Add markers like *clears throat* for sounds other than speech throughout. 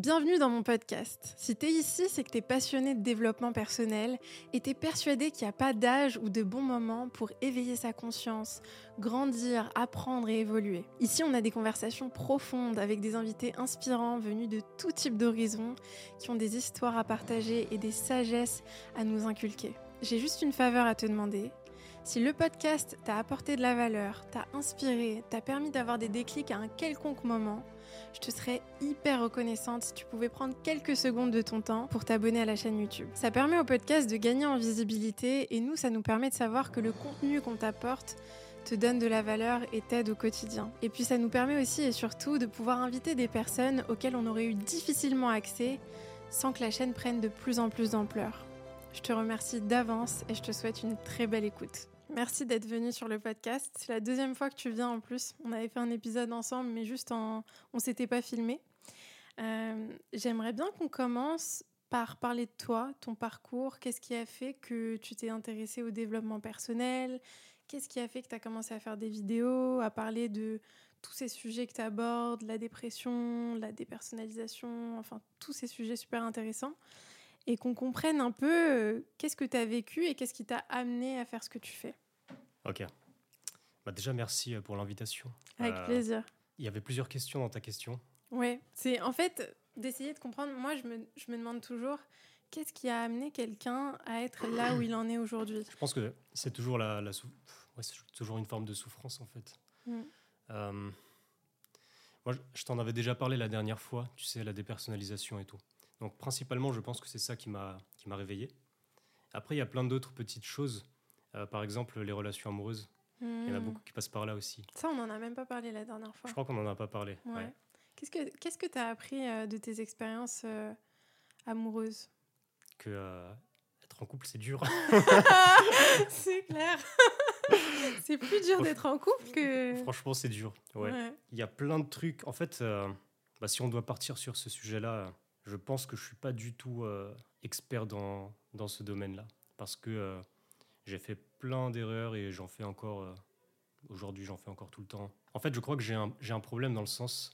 Bienvenue dans mon podcast. Si t'es ici, c'est que t'es passionné de développement personnel et t'es persuadé qu'il n'y a pas d'âge ou de bon moment pour éveiller sa conscience, grandir, apprendre et évoluer. Ici, on a des conversations profondes avec des invités inspirants venus de tout type d'horizons qui ont des histoires à partager et des sagesses à nous inculquer. J'ai juste une faveur à te demander. Si le podcast t'a apporté de la valeur, t'a inspiré, t'a permis d'avoir des déclics à un quelconque moment, je te serais hyper reconnaissante si tu pouvais prendre quelques secondes de ton temps pour t'abonner à la chaîne YouTube. Ça permet au podcast de gagner en visibilité et nous, ça nous permet de savoir que le contenu qu'on t'apporte te donne de la valeur et t'aide au quotidien. Et puis ça nous permet aussi et surtout de pouvoir inviter des personnes auxquelles on aurait eu difficilement accès sans que la chaîne prenne de plus en plus d'ampleur. Je te remercie d'avance et je te souhaite une très belle écoute. Merci d'être venu sur le podcast. C'est la deuxième fois que tu viens en plus. On avait fait un épisode ensemble, mais juste en... on s'était pas filmé. Euh, J'aimerais bien qu'on commence par parler de toi, ton parcours. Qu'est-ce qui a fait que tu t'es intéressé au développement personnel? Qu'est-ce qui a fait que tu as commencé à faire des vidéos, à parler de tous ces sujets que tu abordes, la dépression, la dépersonnalisation, enfin tous ces sujets super intéressants? Et qu'on comprenne un peu euh, qu'est-ce que tu as vécu et qu'est-ce qui t'a amené à faire ce que tu fais. Ok. Bah déjà, merci euh, pour l'invitation. Avec Euh, plaisir. Il y avait plusieurs questions dans ta question. Ouais, c'est en fait d'essayer de comprendre. Moi, je me, je me demande toujours qu'est-ce qui a amené quelqu'un à être là où il en est aujourd'hui? Je pense que c'est toujours, la, la sou- ouais, c'est toujours une forme de souffrance, en fait. Mm. Euh, moi, je t'en avais déjà parlé la dernière fois, tu sais, la dépersonnalisation et tout. Donc, principalement, je pense que c'est ça qui m'a réveillé. Après, il y a plein d'autres petites choses. Euh, par exemple, les relations amoureuses. Il y en a Hmm. beaucoup qui passent par là aussi. Ça, on n'en a même pas parlé la dernière fois. Je crois qu'on n'en a pas parlé. Ouais. ouais. Qu'est-ce que qu'est-ce que tu as appris euh, de tes expériences euh, amoureuses? Que être en couple, c'est dur. *laughs* C'est *laughs* clair. *laughs* c'est plus dur d'être en couple que. Franchement, c'est dur. Ouais. Ouais. Il y a plein de trucs. En fait, bah, si on doit partir sur ce sujet-là, je pense que je suis pas du tout euh, expert dans, dans ce domaine-là. Parce que euh, j'ai fait plein d'erreurs et j'en fais encore. euh, Aujourd'hui, j'en fais encore tout le temps. En fait, je crois que j'ai un, un problème dans le sens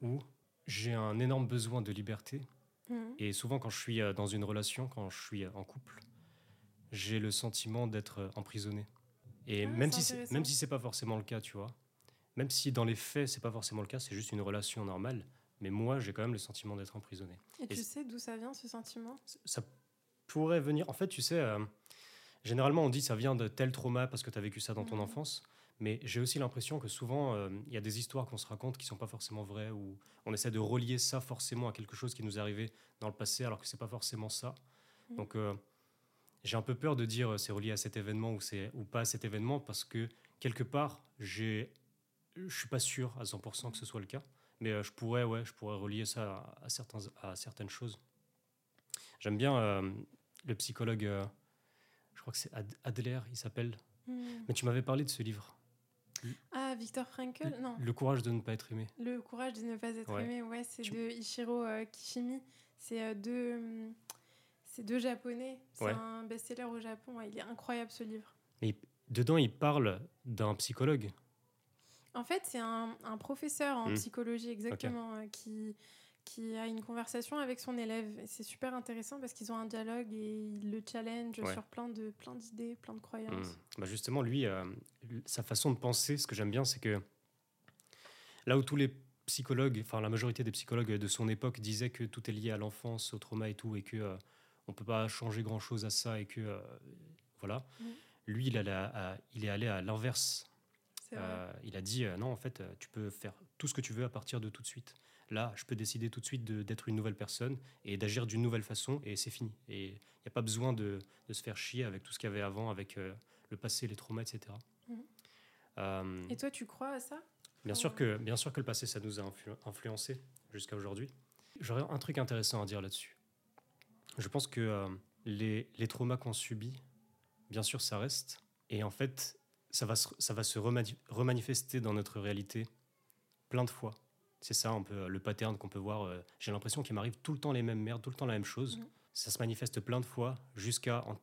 où j'ai un énorme besoin de liberté. Mhm. Et souvent, quand je suis dans une relation, quand je suis en couple, j'ai le sentiment d'être emprisonné. Et Ah, même si même si c'est pas forcément le cas, tu vois, même si dans les faits c'est pas forcément le cas, c'est juste une relation normale, mais moi j'ai quand même le sentiment d'être emprisonné. Et Et tu sais d'où ça vient ce sentiment? Ça pourrait venir. En fait, tu sais, euh, généralement on dit ça vient de tel trauma parce que tu as vécu ça dans ton Mhm. enfance. Mais j'ai aussi l'impression que souvent, euh, il y a des histoires qu'on se raconte qui sont pas forcément vraies, ou on essaie de relier ça forcément à quelque chose qui nous est arrivé dans le passé, alors que c'est pas forcément ça. Mhm. Donc, euh, j'ai un peu peur de dire euh, c'est relié à cet événement ou, c'est, ou pas à cet événement, parce que quelque part, j'ai, je suis pas sûr à 100% que ce soit le cas, mais euh, je pourrais, ouais, je pourrais relier ça à, certains, à certaines choses. J'aime bien euh, le psychologue, euh, je crois que c'est Ad- Adler, il s'appelle. Mhm. Mais tu m'avais parlé de ce livre. Ah, Victor Frankl Non. Le courage de ne pas être aimé. Le courage de ne pas être Ouais. aimé, ouais, c'est Tu- de Ichiro euh, Kishimi. C'est deux, c'est deux japonais. C'est Ouais. un best-seller au Japon. ouais, il est incroyable ce livre. Dedans, il parle d'un psychologue. En fait, c'est un, un professeur en Hmm. psychologie exactement euh, qui qui a une conversation avec son élève. C'est super intéressant parce qu'ils ont un dialogue et il le challenge Ouais. sur plein de plein d'idées, plein de croyances. Mm. Bah justement, lui, euh, sa façon de penser, ce que j'aime bien, c'est que là où tous les psychologues, enfin la majorité des psychologues de son époque disaient que tout est lié à l'enfance, au trauma et tout, et que euh, on peut pas changer grand chose à ça, et que euh, voilà. Mm. Lui, à- il est allé à l'inverse. Euh, il a dit euh, non, en fait, euh, tu peux faire tout ce que tu veux à partir de tout de suite. Là, je peux décider tout de suite de- d'être une nouvelle personne et d'agir d'une nouvelle façon, et c'est fini. Et il n'y a pas besoin de, de se faire chier avec tout ce qu'il y avait avant, avec le passé, les traumas, etc. Mhm. Et toi, tu crois à ça? bien, sûr que, bien sûr que le passé, ça nous a influ- influencé jusqu'à aujourd'hui. J'aurais un truc intéressant à dire là-dessus. Je pense que les, les traumas qu'on subit, bien sûr, ça reste. Et en fait, ça va se, ça va se remani- remanifester dans notre réalité plein de fois. C'est ça un peu le pattern qu'on peut voir. euh, J'ai l'impression qu'il m'arrive tout le temps les mêmes merdes, tout le temps la même chose. Mhm. Ça se manifeste plein de fois jusqu'à, en-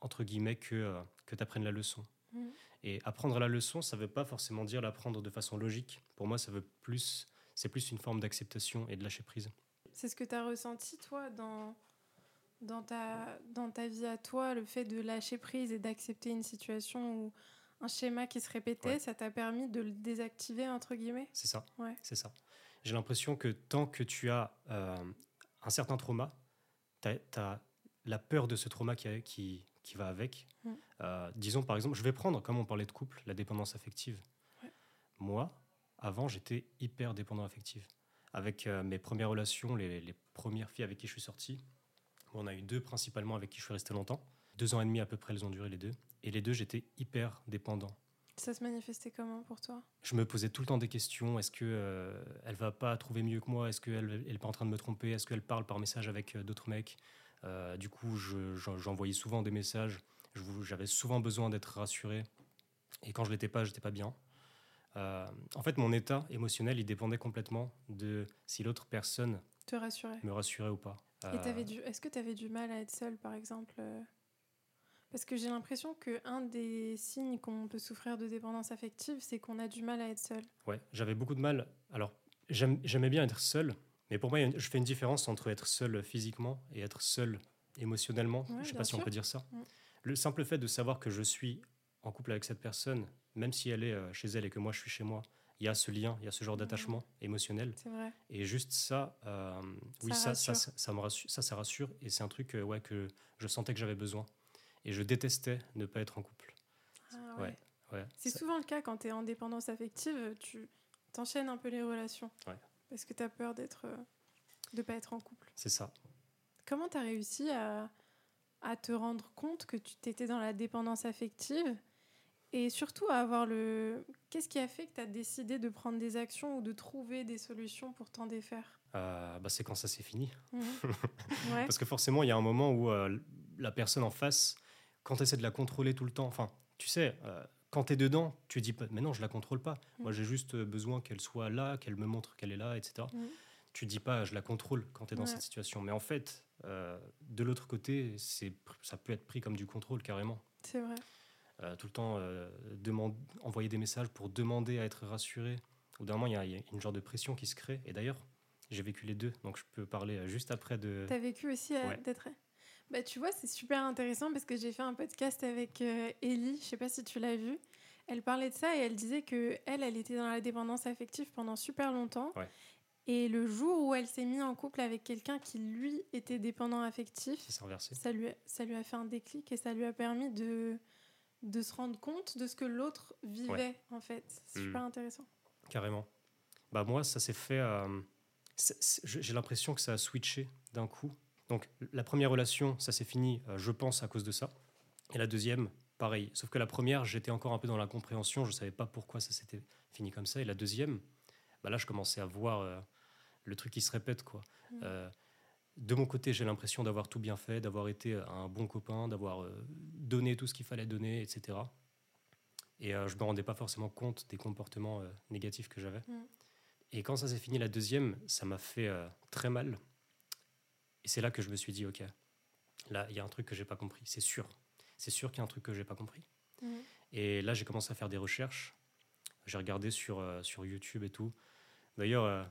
entre guillemets, que, euh, que tu apprennes la leçon. Mhm. Et apprendre la leçon, ça ne veut pas forcément dire l'apprendre de façon logique. Pour moi, ça veut plus, c'est plus une forme d'acceptation et de lâcher prise. C'est ce que tu as ressenti, toi, dans, dans, ta, dans ta vie à toi, le fait de lâcher prise et d'accepter une situation où un schéma qui se répétait, ça t'a permis de le désactiver, entre guillemets? C'est ça. Ouais. C'est ça. J'ai l'impression que tant que tu as euh, un certain trauma, tu as, la peur de ce trauma qui, qui, qui va avec. Mm. Euh, disons par exemple, je vais prendre, comme on parlait de couple, la dépendance affective. Moi, avant, j'étais hyper dépendant affectif. Avec euh, mes premières relations, les, les, premières filles avec qui je suis sorti, on a eu deux principalement avec qui je suis resté longtemps. Deux ans et demi à peu près, elles ont duré les deux. Et les deux, j'étais hyper dépendant. Ça se manifestait comment pour toi? Je me posais tout le temps des questions. Est-ce que euh, elle va pas trouver mieux que moi? Est-ce qu'elle n'est pas en train de me tromper? Est-ce qu'elle parle par message avec euh, d'autres mecs? Euh, Du coup, j'envoyais je, souvent des messages. J'avais souvent besoin d'être rassuré. Et quand je l'étais pas, j'étais pas bien. Euh, en fait, mon état émotionnel, il dépendait complètement de si l'autre personne Te rassurait. me rassurait ou pas. Et est-ce que tu avais du mal à être seul, par exemple? Parce que j'ai l'impression qu'un des signes qu'on peut souffrir de dépendance affective, c'est qu'on a du mal à être seul. Ouais, j'avais beaucoup de mal. Alors, j'aimais bien être seul, mais pour moi, je fais une différence entre être seul physiquement et être seul émotionnellement. Ouais, je sais pas sûr. si on peut dire ça. Mm. Le simple fait de savoir que je suis en couple avec cette personne, même si elle est euh, chez elle et que moi je suis chez moi, il y a ce lien, il y a ce genre d'attachement émotionnel. C'est vrai. Et juste ça, euh, oui, ça, ça, ça, ça, me rassure, ça, ça rassure. Et c'est un truc euh, ouais, que je sentais que j'avais besoin. Et je détestais ne pas être en couple. Ah, ouais. ouais. C'est souvent le cas quand tu es en dépendance affective, tu t'enchaînes un peu les relations. Ouais. Parce que tu as peur d'être euh, de pas être en couple. C'est ça. Comment tu as réussi à, à te rendre compte que tu t'étais dans la dépendance affective et surtout à avoir le. Qu'est-ce qui a fait que tu as décidé de prendre des actions ou de trouver des solutions pour t'en défaire? Euh, bah, C'est quand ça s'est fini. Mmh. *laughs* ouais. Parce que forcément, il y a un moment où euh, la personne en face, quand tu essaies de la contrôler tout le temps, enfin, tu sais, euh, quand tu es dedans, tu dis pas, mais non, je la contrôle pas. Mmh. Moi, j'ai juste besoin qu'elle soit là, qu'elle me montre qu'elle est là, etc. Mmh. Tu dis pas, je la contrôle quand tu es dans Ouais. cette situation. Mais en fait, euh, de l'autre côté, c'est, ça peut être pris comme du contrôle carrément. C'est vrai. Euh, tout le temps euh, envoyer des messages pour demander à être rassuré. Au d'un moment, il y, a- il y a une genre de pression qui se crée. Et d'ailleurs, j'ai vécu les deux, donc je peux parler euh, juste après de. T'as vécu aussi euh, Ouais. d'être. Bah, tu vois, c'est super intéressant parce que j'ai fait un podcast avec euh, Ellie, je sais pas si tu l'as vu. Elle parlait de ça et elle disait que elle, elle était dans la dépendance affective pendant super longtemps. Ouais. Et le jour où elle s'est mise en couple avec quelqu'un qui, lui, était dépendant affectif, Ça lui, a, ça lui a fait un déclic et ça lui a permis de, de se rendre compte de ce que l'autre vivait, Ouais. en fait. C'est Mm. super intéressant. Carrément. Bah moi, ça s'est fait. euh, J'ai l'impression que ça a switché d'un coup. Donc la première relation, ça s'est fini, euh, je pense, à cause de ça. Et la deuxième, pareil. Sauf que la première, j'étais encore un peu dans l'incompréhension. Je savais pas pourquoi ça s'était fini comme ça. Et la deuxième, bah là, je commençais à voir euh, le truc qui se répète, quoi. Mm. Euh, de mon côté, j'ai l'impression d'avoir tout bien fait, d'avoir été un bon copain, d'avoir euh, donné tout ce qu'il fallait donner, etc. Et je me rendais pas forcément compte des comportements négatifs que j'avais. Mm. Et quand ça s'est fini la deuxième, ça m'a fait très mal. Et c'est là que je me suis dit, ok, là, il y a un truc que j'ai pas compris. C'est sûr. C'est sûr qu'il y a un truc que j'ai pas compris. Mm. Et là, j'ai commencé à faire des recherches. J'ai regardé sur, euh, sur YouTube et tout. D'ailleurs, euh,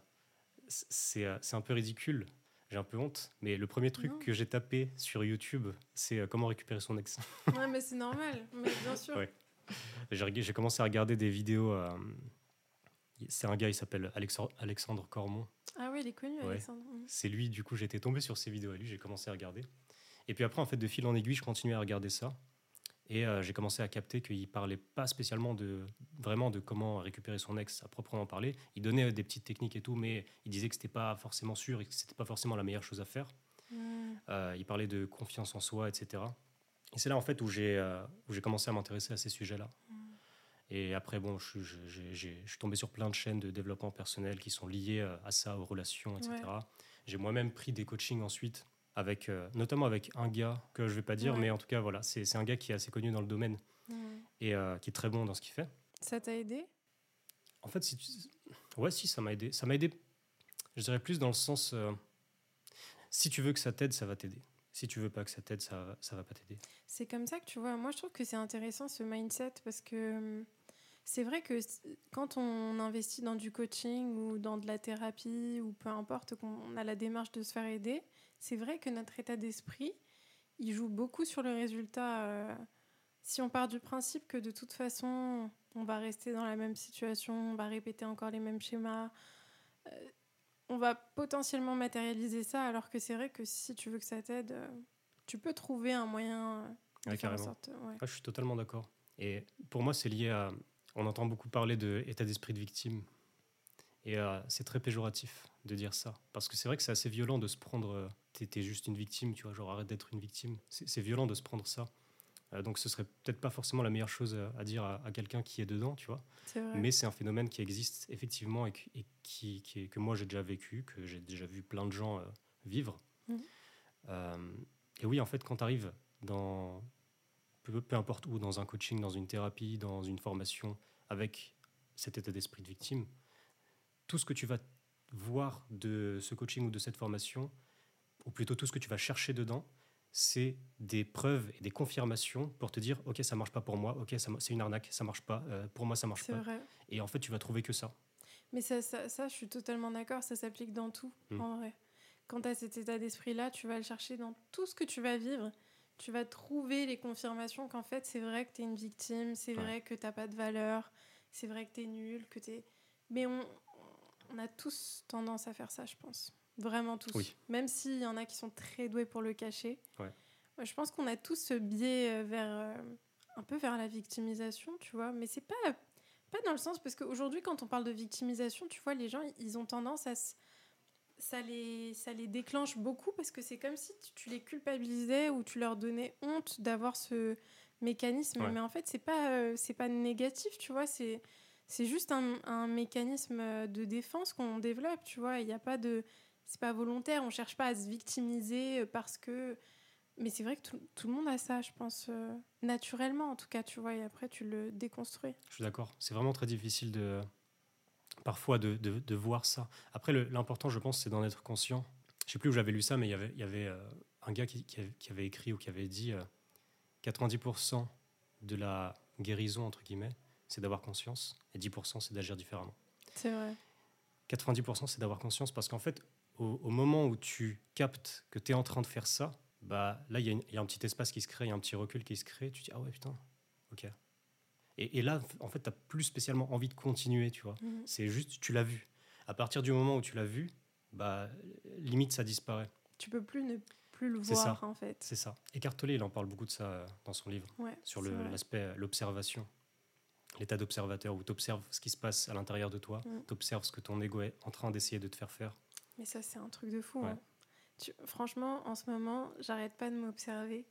c'est euh, c'est un peu ridicule. J'ai un peu honte. Mais le premier truc Non. que j'ai tapé sur YouTube, c'est euh, comment récupérer son ex. *laughs* ouais, mais c'est normal, mais bien sûr. Ouais. J'ai commencé à regarder des vidéos. c'est un gars, il s'appelle Alexandre, Alexandre Cormon. Ah oui, il est connu, Ouais. Alexandre. Mm. C'est lui, du coup, j'étais tombé sur ses vidéos à lui, j'ai commencé à regarder. Et puis après, en fait, de fil en aiguille, je continuais à regarder ça. Et euh, j'ai commencé à capter qu'il parlait pas spécialement de vraiment de comment récupérer son ex à proprement parler. Il donnait des petites techniques et tout, mais il disait que c'était pas forcément sûr et que c'était pas forcément la meilleure chose à faire. Mm. Euh, il parlait de confiance en soi, etc. Et c'est là en fait où j'ai euh, où j'ai commencé à m'intéresser à ces sujets-là. Mm. Et après, bon, je, suis- je- je suis tombé sur plein de chaînes de développement personnel qui sont liées euh, à ça, aux relations, etc. Ouais. J'ai moi-même pris des coachings ensuite, avec, euh, notamment avec un gars que je vais pas dire, Ouais. mais en tout cas, voilà, c'est un gars qui est assez connu dans le domaine et euh, qui est très bon dans ce qu'il fait. Ça t'a aidé? En fait, si tu- ouais, si, ça m'a aidé. Ça m'a aidé, je dirais plus dans le sens, euh, si tu veux que ça t'aide, ça va t'aider. Si tu veux pas que ça t'aide, ça, ça va pas t'aider. C'est comme ça que tu vois. Moi, je trouve que c'est intéressant ce mindset parce que hum, c'est vrai que quand on investit dans du coaching ou dans de la thérapie ou peu importe qu'on a la démarche de se faire aider, c'est vrai que notre état d'esprit, il joue beaucoup sur le résultat. Euh, si on part du principe que de toute façon, on va rester dans la même situation, on va répéter encore les mêmes schémas, euh, on va potentiellement matérialiser ça, alors que c'est vrai que si tu veux que ça t'aide, euh, tu peux trouver un moyen de faire en sorte. Ah, je suis totalement d'accord. Et pour moi, c'est lié à. On entend beaucoup parler d'état d'esprit de victime. Et euh, c'est très péjoratif de dire ça. Parce que c'est vrai que c'est assez violent de se prendre. T'es juste une victime, tu vois, genre arrête d'être une victime. C'est violent de se prendre ça. Euh, donc ce serait peut-être pas forcément la meilleure chose à, dire à, quelqu'un qui est dedans, tu vois. Mais c'est un phénomène qui existe effectivement et, qui, est, que moi j'ai déjà vécu, que j'ai déjà vu plein de gens euh, vivre. Mmh. Euh, et oui, en fait, quand tu arrives dans peu, peu, importe où, dans un coaching, dans une thérapie, dans une formation, avec cet état d'esprit de victime, tout ce que tu vas voir de ce coaching ou de cette formation, ou plutôt tout ce que tu vas chercher dedans, c'est des preuves et des confirmations pour te dire ok ça marche pas pour moi ok c'est une arnaque ça marche pas euh, pour moi ça marche pas vrai. et en fait tu vas trouver que ça mais ça, ça, je suis totalement d'accord ça s'applique dans tout hmm. en vrai quand tu as cet état d'esprit là tu vas le chercher dans tout ce que tu vas vivre tu vas trouver les confirmations qu'en fait c'est vrai que tu es une victime c'est vrai que t'as pas de valeur c'est vrai que tu es nul que tu mais on, on a tous tendance à faire ça je pense Vraiment tous. Même s'il y en a qui sont très doués pour le cacher. je pense qu'on a tous ce biais euh, vers euh, un peu vers la victimisation, tu vois. Mais c'est pas pas dans le sens parce qu'aujourd'hui, quand on parle de victimisation, tu vois, les gens ils ont tendance à ça les ça les déclenche beaucoup parce que c'est comme si tu les culpabilisais ou tu leur donnais honte d'avoir ce mécanisme. Mais en fait, c'est pas euh, c'est pas négatif, tu vois. C'est c'est juste un, un, mécanisme de défense qu'on développe, tu vois. Il n'y a pas de c'est pas volontaire, on cherche pas à se victimiser euh, parce que. Mais c'est vrai que tout, tout, le monde a ça, je pense, euh, naturellement en tout cas, tu vois, et après tu le déconstruis. Je suis d'accord. C'est vraiment très difficile de parfois de, de, de voir ça. Après, l'important, je pense, c'est d'en être conscient. Je sais plus où j'avais lu ça, mais il y avait, il y avait euh, un gars qui, qui, avait, écrit ou qui avait dit 90% de la guérison, entre guillemets, c'est d'avoir conscience, et 10% c'est d'agir différemment. C'est vrai. 90% c'est d'avoir conscience parce qu'en fait, au, moment où tu captes que tu es en train de faire ça, bah, là, il y, a un petit espace qui se crée, il y a un petit recul qui se crée. Tu te dis, ah ouais, putain, ok. Et, là, en fait, tu n'as plus spécialement envie de continuer, tu vois. Mhm. C'est juste, tu l'as vu. À partir du moment où tu l'as vu, bah, limite, ça disparaît. Tu peux plus ne plus le voir, en fait. C'est ça. Écartelé, il en parle beaucoup de ça euh, dans son livre, sur l'aspect, euh, l'observation l'état d'observateur où tu observes ce qui se passe à l'intérieur de toi, mm. tu observes ce que ton ego est en train d'essayer de te faire faire. Mais ça, c'est un truc de fou. Hein. franchement, en ce moment, j'arrête pas de m'observer.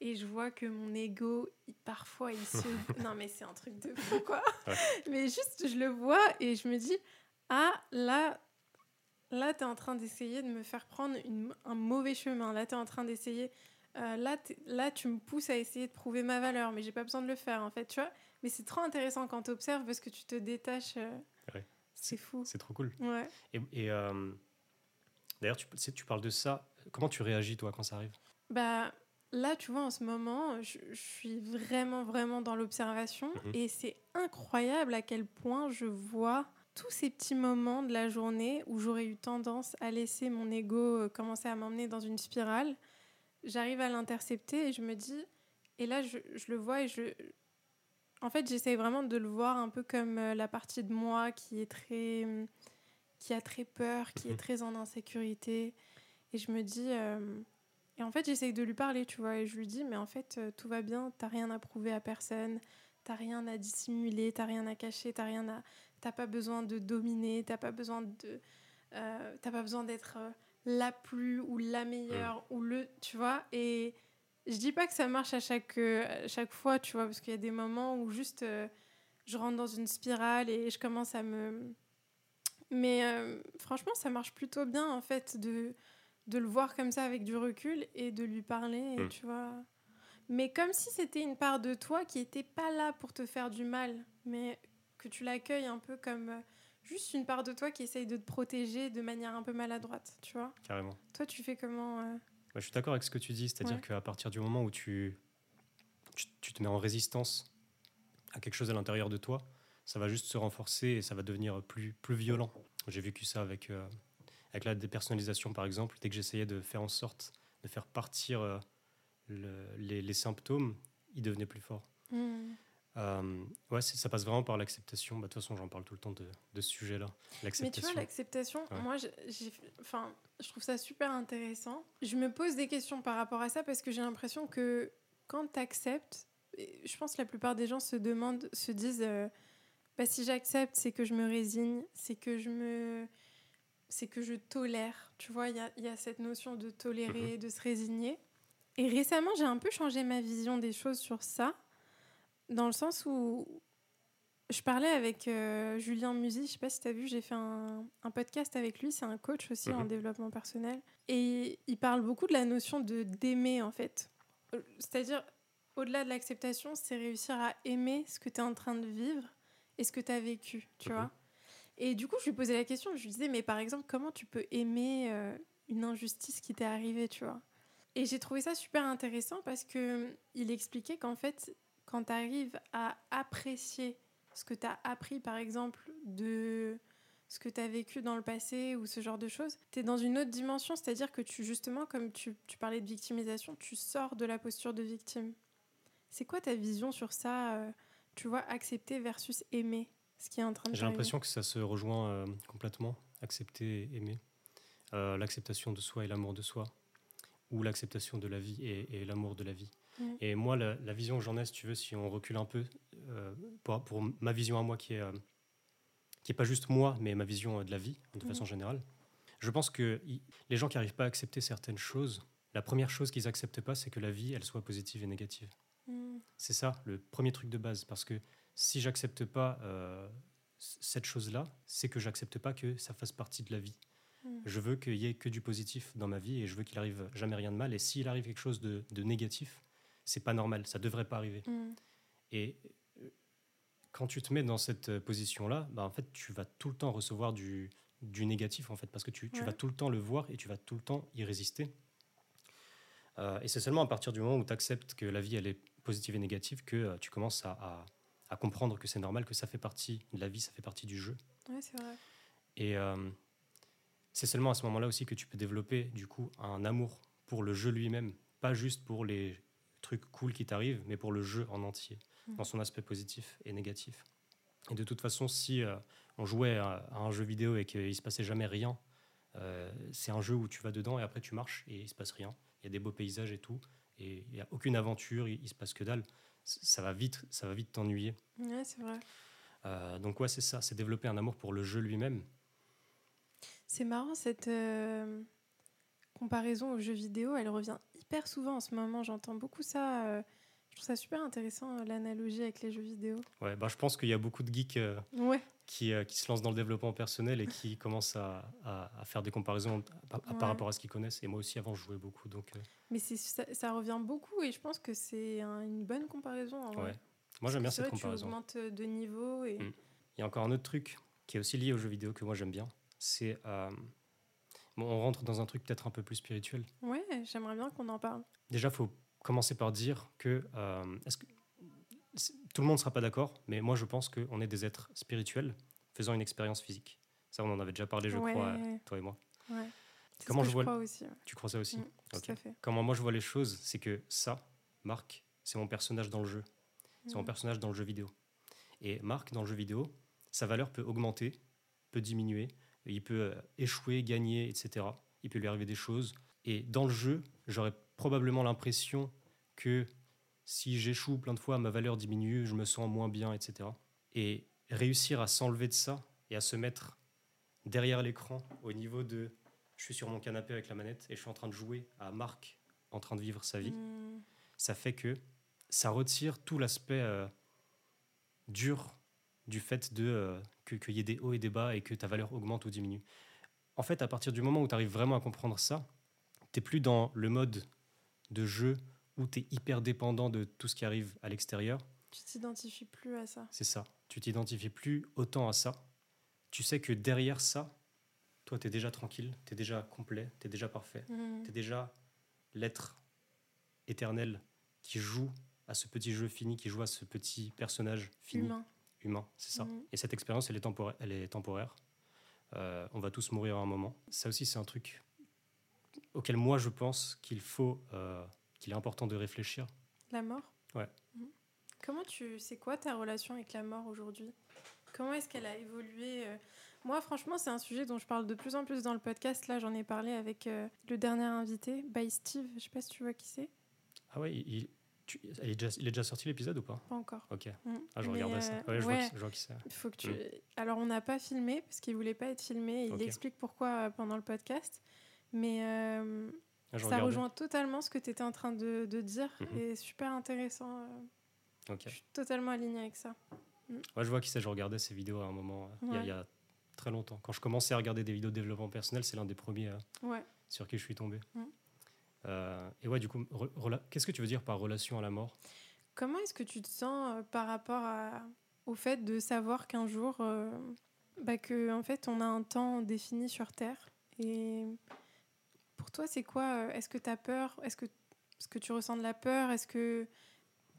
Et je vois que mon ego, parfois, il se. *laughs* non, mais c'est un truc de fou, quoi. Mais juste, je le vois et je me dis Ah, là, là, tu es en train d'essayer de me faire prendre un mauvais chemin. Là, tu es en train d'essayer. Euh, là, là, tu me pousses à essayer de prouver ma valeur, mais j'ai pas besoin de le faire, en fait, tu vois. Mais c'est trop intéressant quand tu observes parce que tu te détaches. Euh, c'est fou. C'est trop cool. Ouais. Et, euh, D'ailleurs, tu, tu parles de ça. Comment tu réagis, toi, quand ça arrive? Bah, là, tu vois, en ce moment, je, suis vraiment, vraiment dans l'observation. Mhm. Et c'est incroyable à quel point je vois tous ces petits moments de la journée où j'aurais eu tendance à laisser mon ego euh, commencer à m'emmener dans une spirale. J'arrive à l'intercepter et je me dis. Et là, je, je le vois et je. En fait, j'essaye vraiment de le voir un peu comme euh, la partie de moi qui est très qui a très peur, qui est mhm. très en insécurité. Et je me dis. Euh, et en fait, j'essaye de lui parler, tu vois. Et je lui dis, mais en fait, euh, tout va bien, t'as rien à prouver à personne, t'as rien à dissimuler, t'as rien à cacher, t'as rien à. T'as pas besoin de dominer, t'as pas besoin de. Euh, t'as pas besoin d'être la plus ou la meilleure ou le. Tu vois. Et je dis pas que ça marche à chaque, chaque fois, tu vois, parce qu'il y a des moments où juste je rentre dans une spirale et je commence à me mais euh, franchement, ça marche plutôt bien, en fait, de, de le voir comme ça avec du recul et de lui parler, hmm. tu vois. Mais comme si c'était une part de toi qui n'était pas là pour te faire du mal, mais que tu l'accueilles un peu comme euh, juste une part de toi qui essaye de te protéger de manière un peu maladroite, tu vois. Carrément. Toi, tu fais comment euh? Je suis d'accord avec ce que tu dis, c'est-à-dire qu'à partir du moment où tu, tu, tu, te mets en résistance à quelque chose à l'intérieur de toi, ça va juste se renforcer et ça va devenir plus, plus violent. J'ai vécu ça avec, euh, avec la dépersonnalisation, par exemple. Dès que j'essayais de faire en sorte de faire partir euh, le- les, les symptômes, ils devenaient plus forts. Hmm. Euh, ouais, ça passe vraiment par l'acceptation. Bah, De toute façon, j'en parle tout le temps de, de ce sujet-là. Mais tu vois, L'acceptation. Ouais. moi, j'ai, enfin, je trouve ça super intéressant. Je me pose des questions par rapport à ça parce que j'ai l'impression que quand tu acceptes, je pense que la plupart des gens se demandent, se disent, euh, bah, si j'accepte, c'est que je me résigne, c'est que je me, c'est que je tolère. Tu vois, il y a, il y a cette notion de tolérer, de se résigner. Et récemment, j'ai un peu changé ma vision des choses sur ça, dans le sens où je parlais avec euh, Julien Musy, je sais pas si tu as vu, j'ai fait un, un podcast avec lui, c'est un coach aussi en Mhm. développement personnel. Et il parle beaucoup de la notion de d'aimer en fait. C'est-à-dire, au-delà de l'acceptation, c'est réussir à aimer ce que tu es en train de vivre et ce que tu as vécu, tu Mhm. vois. Et du coup, je lui posais la question, je lui disais, mais par exemple, comment tu peux aimer euh, une injustice qui t'est arrivée, tu vois? Et j'ai trouvé ça super intéressant parce que il expliquait qu'en fait, quand tu arrives à apprécier ce que tu as appris, par exemple, de ce que tu as vécu dans le passé ou ce genre de choses, tu es dans une autre dimension, c'est-à-dire que tu, justement, comme tu, parlais de victimisation, tu sors de la posture de victime. C'est quoi ta vision sur ça, euh, tu vois, accepter versus aimer? Ce qui est en train de J'ai l'impression que ça se rejoint euh, complètement. Accepter et aimer. Euh, l'acceptation de soi et l'amour de soi. Ou l'acceptation de la vie et, et l'amour de la vie. Et moi, la, la vision que j'en ai, si tu veux, si on recule un peu, euh, pour, pour ma vision à moi qui est, qui est pas juste moi, mais ma vision de la vie, de façon générale, je pense que les gens qui n'arrivent pas à accepter certaines choses, la première chose qu'ils acceptent pas, c'est que la vie, elle soit positive et négative. Mm. C'est ça, le premier truc de base. Parce que si j'accepte pas euh, cette chose-là, c'est que j'accepte pas que ça fasse partie de la vie. Mm. Je veux qu'il y ait que du positif dans ma vie et je veux qu'il arrive jamais rien de mal. Et s'il arrive quelque chose de, de négatif, c'est pas normal, ça devrait pas arriver. Mm. Et euh, quand tu te mets dans cette euh, position-là, bah, en fait, tu vas tout le temps recevoir du, du négatif, en fait, parce que tu, tu Ouais. vas tout le temps le voir et tu vas tout le temps y résister. Euh, et c'est seulement à partir du moment où tu acceptes que la vie, elle est positive et négative, que euh, tu commences à, à- à comprendre que c'est normal, que ça fait partie de la vie, ça fait partie du jeu. Ouais, c'est vrai. Et euh, c'est seulement à ce moment-là aussi que tu peux développer, du coup, un amour pour le jeu lui-même, pas juste pour les trucs cool qui t'arrivent, mais pour le jeu en entier, Mhm. dans son aspect positif et négatif. Et de toute façon, si euh, on jouait à, à un jeu vidéo et qu'il se passait jamais rien, euh, c'est un jeu où tu vas dedans et après tu marches et il se passe rien. Il y a des beaux paysages et tout, et il n'y a aucune aventure, il, il se passe que dalle. Ça va vite, ça va vite t'ennuyer. Ouais, c'est vrai. Euh, donc ouais, c'est ça, c'est développer un amour pour le jeu lui-même. C'est marrant cette euh, comparaison aux jeux vidéo, elle revient hyper souvent en ce moment. J'entends beaucoup ça. euh, je trouve ça super intéressant l'analogie avec les jeux vidéo. Ouais, bah, je pense qu'il y a beaucoup de geeks Ouais. Qui, euh, qui se lancent dans le développement personnel et qui commencent à, à- à faire des comparaisons par, rapport à ce qu'ils connaissent. Et moi aussi, avant, je jouais beaucoup. Donc, euh, Mais ça, ça revient beaucoup et je pense que c'est un- une bonne comparaison. En vrai. ouais. Moi, j'aime bien cette vrai, Tu comparaison. augmentes de niveau et Mm. Il y a encore un autre truc qui est aussi lié aux jeux vidéo que moi, j'aime bien. C'est. euh, bon, on rentre dans un truc peut-être un peu plus spirituel. ouais, j'aimerais bien qu'on en parle. Déjà, il faut commencer par dire que. euh, est-ce que c'est- tout le monde ne sera pas d'accord, mais moi, je pense qu'on est des êtres spirituels faisant une expérience physique. Ça, on en avait déjà parlé, je Ouais. crois, toi et moi. Ouais. Comment ce que je vois crois aussi. ouais. Tu crois ça aussi Mm, Ok. Tout à fait. Comment moi je vois les choses, c'est que ça, Marc, c'est mon personnage dans le jeu. C'est mon Mm. personnage dans le jeu vidéo. Et Marc, dans le jeu vidéo, sa valeur peut augmenter, peut diminuer, il peut euh, échouer, gagner, etc. Il peut lui arriver des choses. Et dans le jeu, j'aurais probablement l'impression que si j'échoue plein de fois, ma valeur diminue, je me sens moins bien, etc. Et réussir à s'enlever de ça et à se mettre derrière l'écran au niveau de je suis sur mon canapé avec la manette et je suis en train de jouer à Marc en train de vivre sa vie, Mm. ça fait que ça retire tout l'aspect euh, dur du fait de euh, que- qu'il y ait des hauts et des bas et que ta valeur augmente ou diminue. En fait, à partir du moment où tu arrives vraiment à comprendre ça, tu plus dans le mode de jeu où tu es hyper dépendant de tout ce qui arrive à l'extérieur. Tu t'identifies plus à ça. C'est ça. Tu t'identifies plus autant à ça. Tu sais que derrière ça, toi, tu es déjà tranquille, tu es déjà complet, tu es déjà parfait. Mm. tu es déjà l'être éternel qui joue à ce petit jeu fini, qui joue à ce petit personnage fini, Humain. humain, c'est ça. Mhm. Et cette expérience, elle est temporaire. Elle est temporaire. Euh, on va tous mourir à un moment. Ça aussi, c'est un truc auquel moi, je pense qu'il faut, euh, qu'il est important de réfléchir. La mort? Ouais. Mhm. Comment tu. C'est quoi ta relation avec la mort aujourd'hui? Comment est-ce qu'elle a évolué euh? Moi, franchement, c'est un sujet dont je parle de plus en plus dans le podcast. Là, j'en ai parlé avec euh, le dernier invité, by Steve. Je sais pas si tu vois qui c'est. Ah ouais, il, tu- elle est déjà, il est déjà sorti l'épisode ou pas? Pas encore. Ok. Mhm. Ah, je Mais, regardais ça. euh, Ouais, je, Vois qui, je vois qui c'est. Faut que tu. Mm. Alors, on n'a pas filmé parce qu'il voulait pas être filmé. Il explique pourquoi euh, pendant le podcast. Mais euh, je ça rejoint totalement ce que tu étais en train de, de dire Mhm. et super intéressant. euh. Je suis totalement alignée avec ça. Ouais, je vois qui c'est. Je regardais ces vidéos à un moment, euh, il y a- Ouais. il y, a très longtemps. Quand je commençais à regarder des vidéos de développement personnel, c'est l'un des premiers euh, Ouais. sur qui je suis tombé. Mm. Euh, et ouais, du coup, qu'est-ce que tu veux dire par relation à la mort? Comment est-ce que tu te sens euh, par rapport à- au fait de savoir qu'un jour, euh, bah, que en fait, on a un temps défini sur Terre Et pour toi, c'est quoi euh, Est-ce que tu as peur Est-ce que, que tu ressens de la peur Est-ce que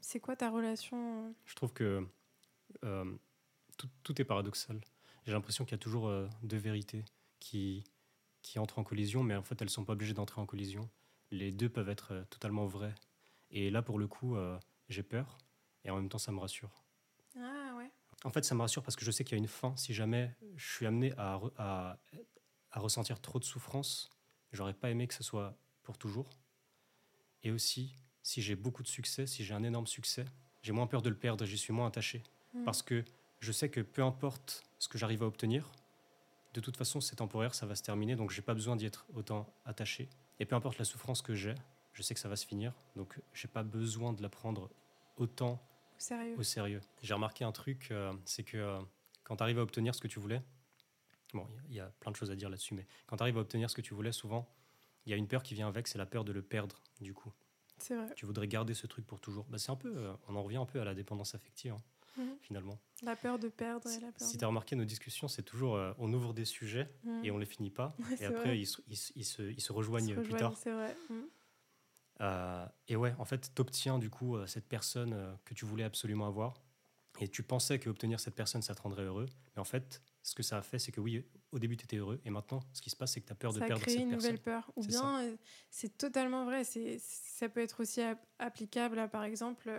c'est quoi ta relation euh Je trouve que euh, tout, tout est paradoxal. J'ai l'impression qu'il y a toujours euh, deux vérités qui, qui entrent en collision, mais en fait, elles sont pas obligées d'entrer en collision. Les deux peuvent être euh, totalement vraies. Et là, pour le coup, j'ai peur, et en même temps, ça me rassure. Ah ouais. En fait, ça me rassure parce que je sais qu'il y a une fin. Si jamais je suis amené à, à ressentir trop de souffrance, j'aurais pas aimé que ce soit pour toujours. Et aussi, si j'ai beaucoup de succès, si j'ai un énorme succès, j'ai moins peur de le perdre, j'y suis moins attaché. Mm. Parce que je sais que peu importe ce que j'arrive à obtenir, de toute façon, c'est temporaire, ça va se terminer, donc j'ai pas besoin d'y être autant attaché. Et peu importe la souffrance que j'ai, je sais que ça va se finir, donc j'ai pas besoin de la prendre autant Sérieux. au sérieux. J'ai remarqué un truc, euh, c'est que euh, quand tu arrives à obtenir ce que tu voulais, bon, il y a- il y, a plein de choses à dire là-dessus, mais quand tu arrives à obtenir ce que tu voulais, souvent, il y a une peur qui vient avec, c'est la peur de le perdre, du coup. C'est vrai. Tu voudrais garder ce truc pour toujours. Bah, c'est un peu, euh, on en revient un peu à la dépendance affective, hein, Mhm. finalement. La peur de perdre et Si, la peur. si de- tu as remarqué, nos discussions, c'est toujours, euh, on ouvre des sujets Mm. et on les finit pas, Ouais, et après, ils, se- ils se- ils se, ils se Ils se rejoignent plus rejoignent, tard. C'est vrai. Mm. Euh, et ouais, en fait, tu obtiens du coup cette personne que tu voulais absolument avoir. Et tu pensais que obtenir cette personne, ça te rendrait heureux. Mais en fait, ce que ça a fait, c'est que oui, au début, tu étais heureux. Et maintenant, ce qui se passe, c'est que tu as peur de ça a perdre créé cette une personne. nouvelle peur. Ou bien, euh, c'est totalement vrai. C'est, ça peut être aussi ap- applicable à, par exemple,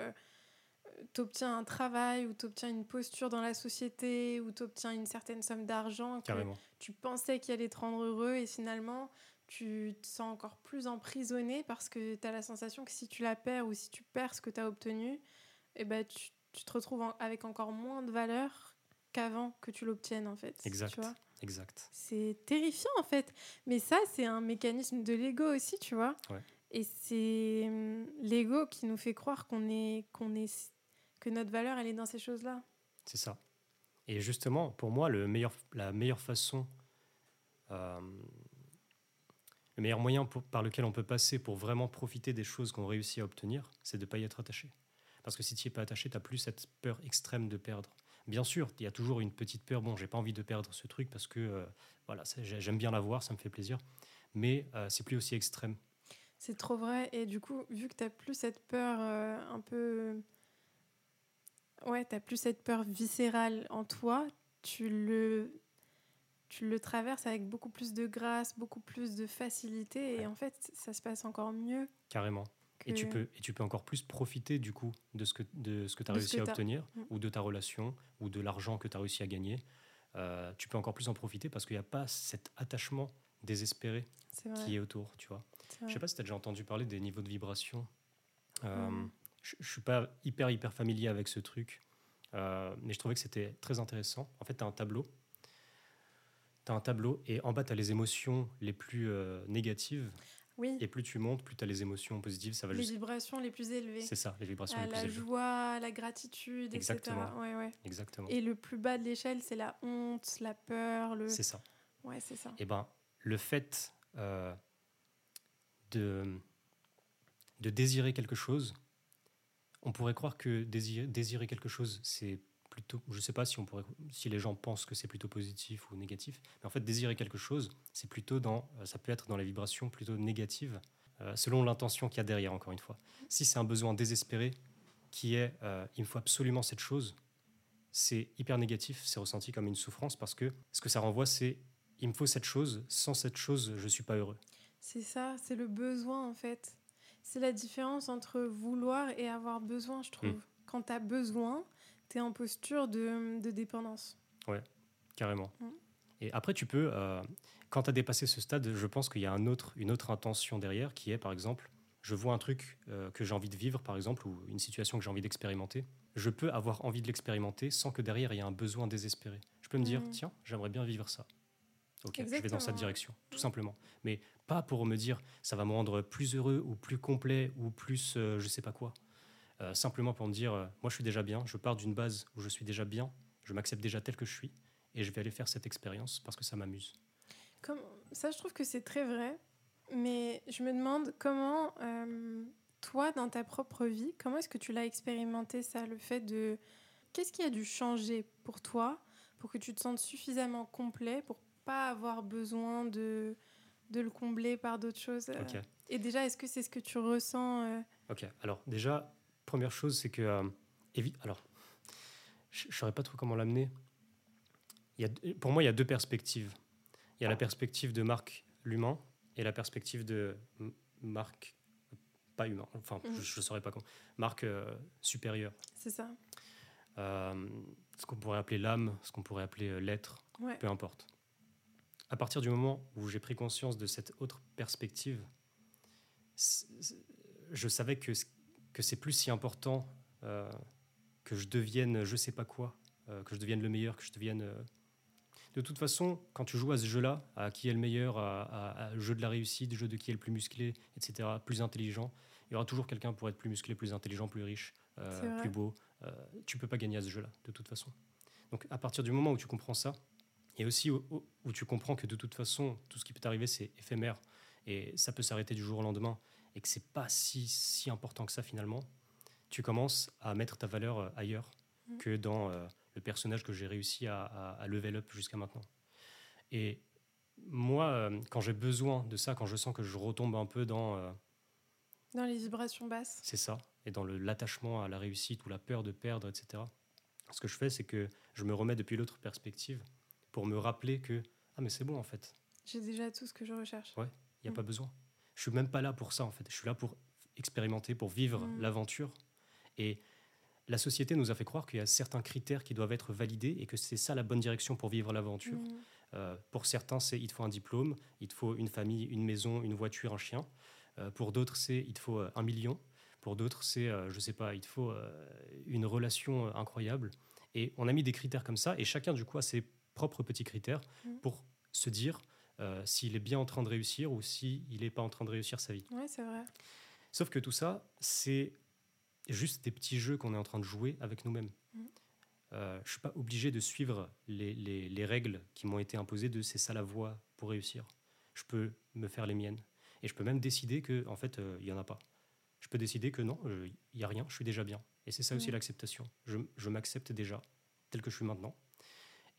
tu obtiens un travail ou tu obtiens une posture dans la société ou tu obtiens une certaine somme d'argent que Carrément. tu pensais qu'il allait te rendre heureux et finalement, tu te sens encore plus emprisonné parce que tu as la sensation que si tu la perds ou si tu perds ce que tu as obtenu, eh ben, tu, tu te retrouves en- avec encore moins de valeur qu'avant que tu l'obtiennes, en fait. Exact. Tu vois Exact. c'est terrifiant en fait. Mais ça, c'est un mécanisme de l'ego aussi, tu vois. Ouais. Et c'est hum, l'ego qui nous fait croire qu'on est, qu'on est, que notre valeur, elle est dans ces choses-là. C'est ça. Et justement, pour moi, le meilleur, la meilleure façon, euh, le meilleur moyen pour- par lequel on peut passer pour vraiment profiter des choses qu'on réussit à obtenir, c'est de ne pas y être attaché. Parce que si tu n'y es pas attaché, tu n'as plus cette peur extrême de perdre. Bien sûr, il y a toujours une petite peur. Bon, j'ai pas envie de perdre ce truc parce que euh, voilà, j'aime bien l'avoir, ça me fait plaisir. Mais euh, c'est plus aussi extrême. C'est trop vrai. Et du coup, vu que tu plus cette peur euh, un peu. Ouais, tu plus cette peur viscérale en toi, tu le. Tu le traverses avec beaucoup plus de grâce, beaucoup plus de facilité, et en fait, ça se passe encore mieux. Carrément. Et, tu que- peux, et tu peux encore plus profiter du coup de ce que, de ce que tu as De réussi à obtenir, Mm. ou de ta relation, ou de l'argent que tu as réussi à gagner. Euh, tu peux encore plus en profiter parce qu'il n'y a pas cet attachement désespéré qui est autour, tu vois. Je sais pas si tu as déjà entendu parler des niveaux de vibration. Euh, Mm. Je ne suis pas hyper, hyper familier avec ce truc, euh, mais je trouvais que c'était très intéressant. En fait, tu as un tableau. Tu as un tableau et en bas, tu as les émotions les plus négatives. Oui, Et plus tu montes, plus tu as les émotions positives. Ça va les vibrations les plus élevées. c'est ça, les vibrations À les plus la élevées. joie, la gratitude, Exactement. etc. Ouais, ouais. Exactement. Et le plus bas de l'échelle, c'est la honte, la peur, le. C'est ça. Ouais, c'est ça. Et ben, le fait euh, de, de désirer quelque chose, on pourrait croire que désirer, désirer quelque chose, c'est plutôt. Je sais pas si, on pourrait, si les gens pensent que c'est plutôt positif ou négatif, mais en fait, désirer quelque chose, c'est plutôt dans. euh, Ça peut être dans les vibrations plutôt négatives, euh, selon l'intention qu'il y a derrière, encore une fois. Si c'est un besoin désespéré qui est euh, il me faut absolument cette chose, c'est hyper négatif, c'est ressenti comme une souffrance parce que ce que ça renvoie, c'est il me faut cette chose, sans cette chose, je suis pas heureux. C'est ça, c'est le besoin en fait. C'est la différence entre vouloir et avoir besoin, je trouve. Mm. Quand tu as besoin, tu es en posture de, de dépendance. Ouais, carrément. Mm. Et après, tu peux, euh, quand tu as dépassé ce stade, je pense qu'il y a un autre, une autre intention derrière qui est, par exemple, je vois un truc euh, que j'ai envie de vivre, par exemple, ou une situation que j'ai envie d'expérimenter. Je peux avoir envie de l'expérimenter sans que derrière il y ait un besoin désespéré. Je peux me dire, Mm. tiens, j'aimerais bien vivre ça. Ok, je vais dans cette direction, tout Mm. simplement. Mais pas pour me dire, ça va me rendre plus heureux ou plus complet ou plus, euh, je sais pas quoi. Euh, simplement pour me dire, euh, moi je suis déjà bien, je pars d'une base où je suis déjà bien, je m'accepte déjà tel que je suis, et je vais aller faire cette expérience parce que ça m'amuse. Comme, ça, je trouve que c'est très vrai. Mais je me demande comment, euh, toi, dans ta propre vie, comment est-ce que tu l'as expérimenté ça, le fait de... Qu'est-ce qui a dû changer pour toi pour que tu te sentes suffisamment complet pour pas avoir besoin de, de le combler par d'autres choses? Et déjà, est-ce que c'est ce que tu ressens euh, Ok, alors déjà, première chose, c'est que. euh, alors, je ne saurais pas trop comment l'amener. Pour moi, il y a deux perspectives. Il y a la perspective de Marc l'humain et la perspective de Marc, pas humain, enfin, Mhm. je ne saurais pas comment. Marc euh, supérieur. C'est ça Euh, ce qu'on pourrait appeler l'âme, ce qu'on pourrait appeler euh, l'être, Ouais. peu importe. À partir du moment où j'ai pris conscience de cette autre perspective, je savais que, c- que c'est plus si important euh, que je devienne je sais pas quoi, euh, que je devienne le meilleur, que je devienne... euh, De toute façon, quand tu joues à ce jeu-là, à qui est le meilleur, à, à- à jeu de la réussite, jeu de qui est le plus musclé, etc., plus intelligent, il y aura toujours quelqu'un pour être plus musclé, plus intelligent, plus riche, plus beau. Tu peux pas gagner à ce jeu-là, de toute façon. Donc à partir du moment où tu comprends ça, et aussi où, où- où tu comprends que de toute façon, tout ce qui peut t'arriver, c'est éphémère, et ça peut s'arrêter du jour au lendemain, et que c'est pas si, si important que ça finalement, tu commences à mettre ta valeur euh, ailleurs Mhm. que dans euh, le personnage que j'ai réussi à, à, à level up jusqu'à maintenant. Et moi, euh, quand j'ai besoin de ça, quand je sens que je retombe un peu dans... euh, Dans les vibrations basses. c'est ça, et dans l'attachement à la réussite ou la peur de perdre, etc. Ce que je fais, c'est que je me remets depuis l'autre perspective pour me rappeler que ah mais c'est bon en fait, J'ai déjà tout ce que je recherche. il n'y a Mm. pas besoin. Je suis même pas là pour ça en fait. Je suis là pour expérimenter, pour vivre Mm. l'aventure. Et la société nous a fait croire qu'il y a certains critères qui doivent être validés et que c'est ça la bonne direction pour vivre l'aventure. Mm. Euh, pour certains, c'est il te faut un diplôme, il te faut une famille, une maison, une voiture, un chien. Euh, pour d'autres, c'est il te faut euh, un million. Pour d'autres, c'est, je sais pas, il te faut une relation incroyable. Et on a mis des critères comme ça, et chacun, du coup, a ses propres petits critères Mhm. pour se dire euh, s'il est bien en train de réussir ou s'il n'est pas en train de réussir sa vie. Ouais, c'est vrai. Sauf que tout ça, c'est juste des petits jeux qu'on est en train de jouer avec nous-mêmes. Mhm. Euh, je ne suis pas obligé de suivre les, les- les règles qui m'ont été imposées de c'est ça la voie pour réussir. Je peux me faire les miennes. Et je peux même décider que en fait, euh, il n'y en a pas. Je peux décider que non, il n'y a rien, je suis déjà bien. Et c'est ça aussi Mhm. l'acceptation. Je, je m'accepte déjà tel que je suis maintenant.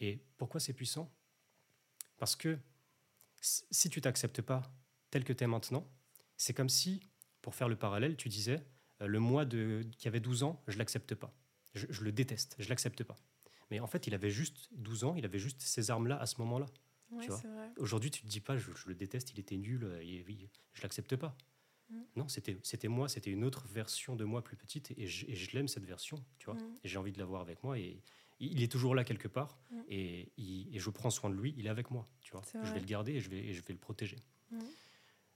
Et pourquoi c'est puissant? Parce que si tu t'acceptes pas tel que tu es maintenant, c'est comme si, pour faire le parallèle, tu disais, euh, le moi de, qui avait 12 ans, je l'accepte pas. Je, je le déteste, je l'accepte pas. Mais en fait, il avait juste 12 ans, il avait juste ces armes-là à ce moment-là. Ouais. Aujourd'hui, tu te dis pas, je, je le déteste, il était nul, euh, et, oui, je l'accepte pas. Mm. Non, c'était moi, c'était une autre version de moi plus petite, et je, l'aime cette version, tu vois. Mm. Et j'ai envie de l'avoir avec moi, et il est toujours là quelque part, et, il- et je prends soin de lui, il est avec moi, tu vois. Je vais le garder et je vais, et je vais le protéger.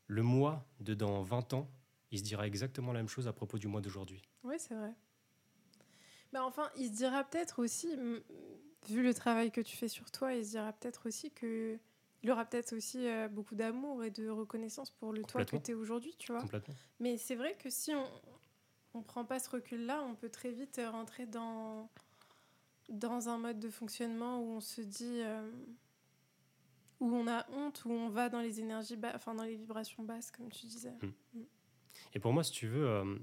Le moi de dans 20 ans, il se dira exactement la même chose à propos du moi d'aujourd'hui. Oui, c'est vrai. Bah enfin, il se dira peut-être aussi, vu le travail que tu fais sur toi, il se dira peut-être aussi que il aura peut-être aussi euh, beaucoup d'amour et de reconnaissance pour le toi que tu es aujourd'hui, tu vois. Complètement. Mais c'est vrai que si on on prend pas ce recul-là, on peut très vite rentrer dans dans un mode de fonctionnement où on se dit euh, où on a honte, où on va dans les énergies bas, enfin dans les vibrations basses, comme tu disais. Et pour moi, si tu veux, euh,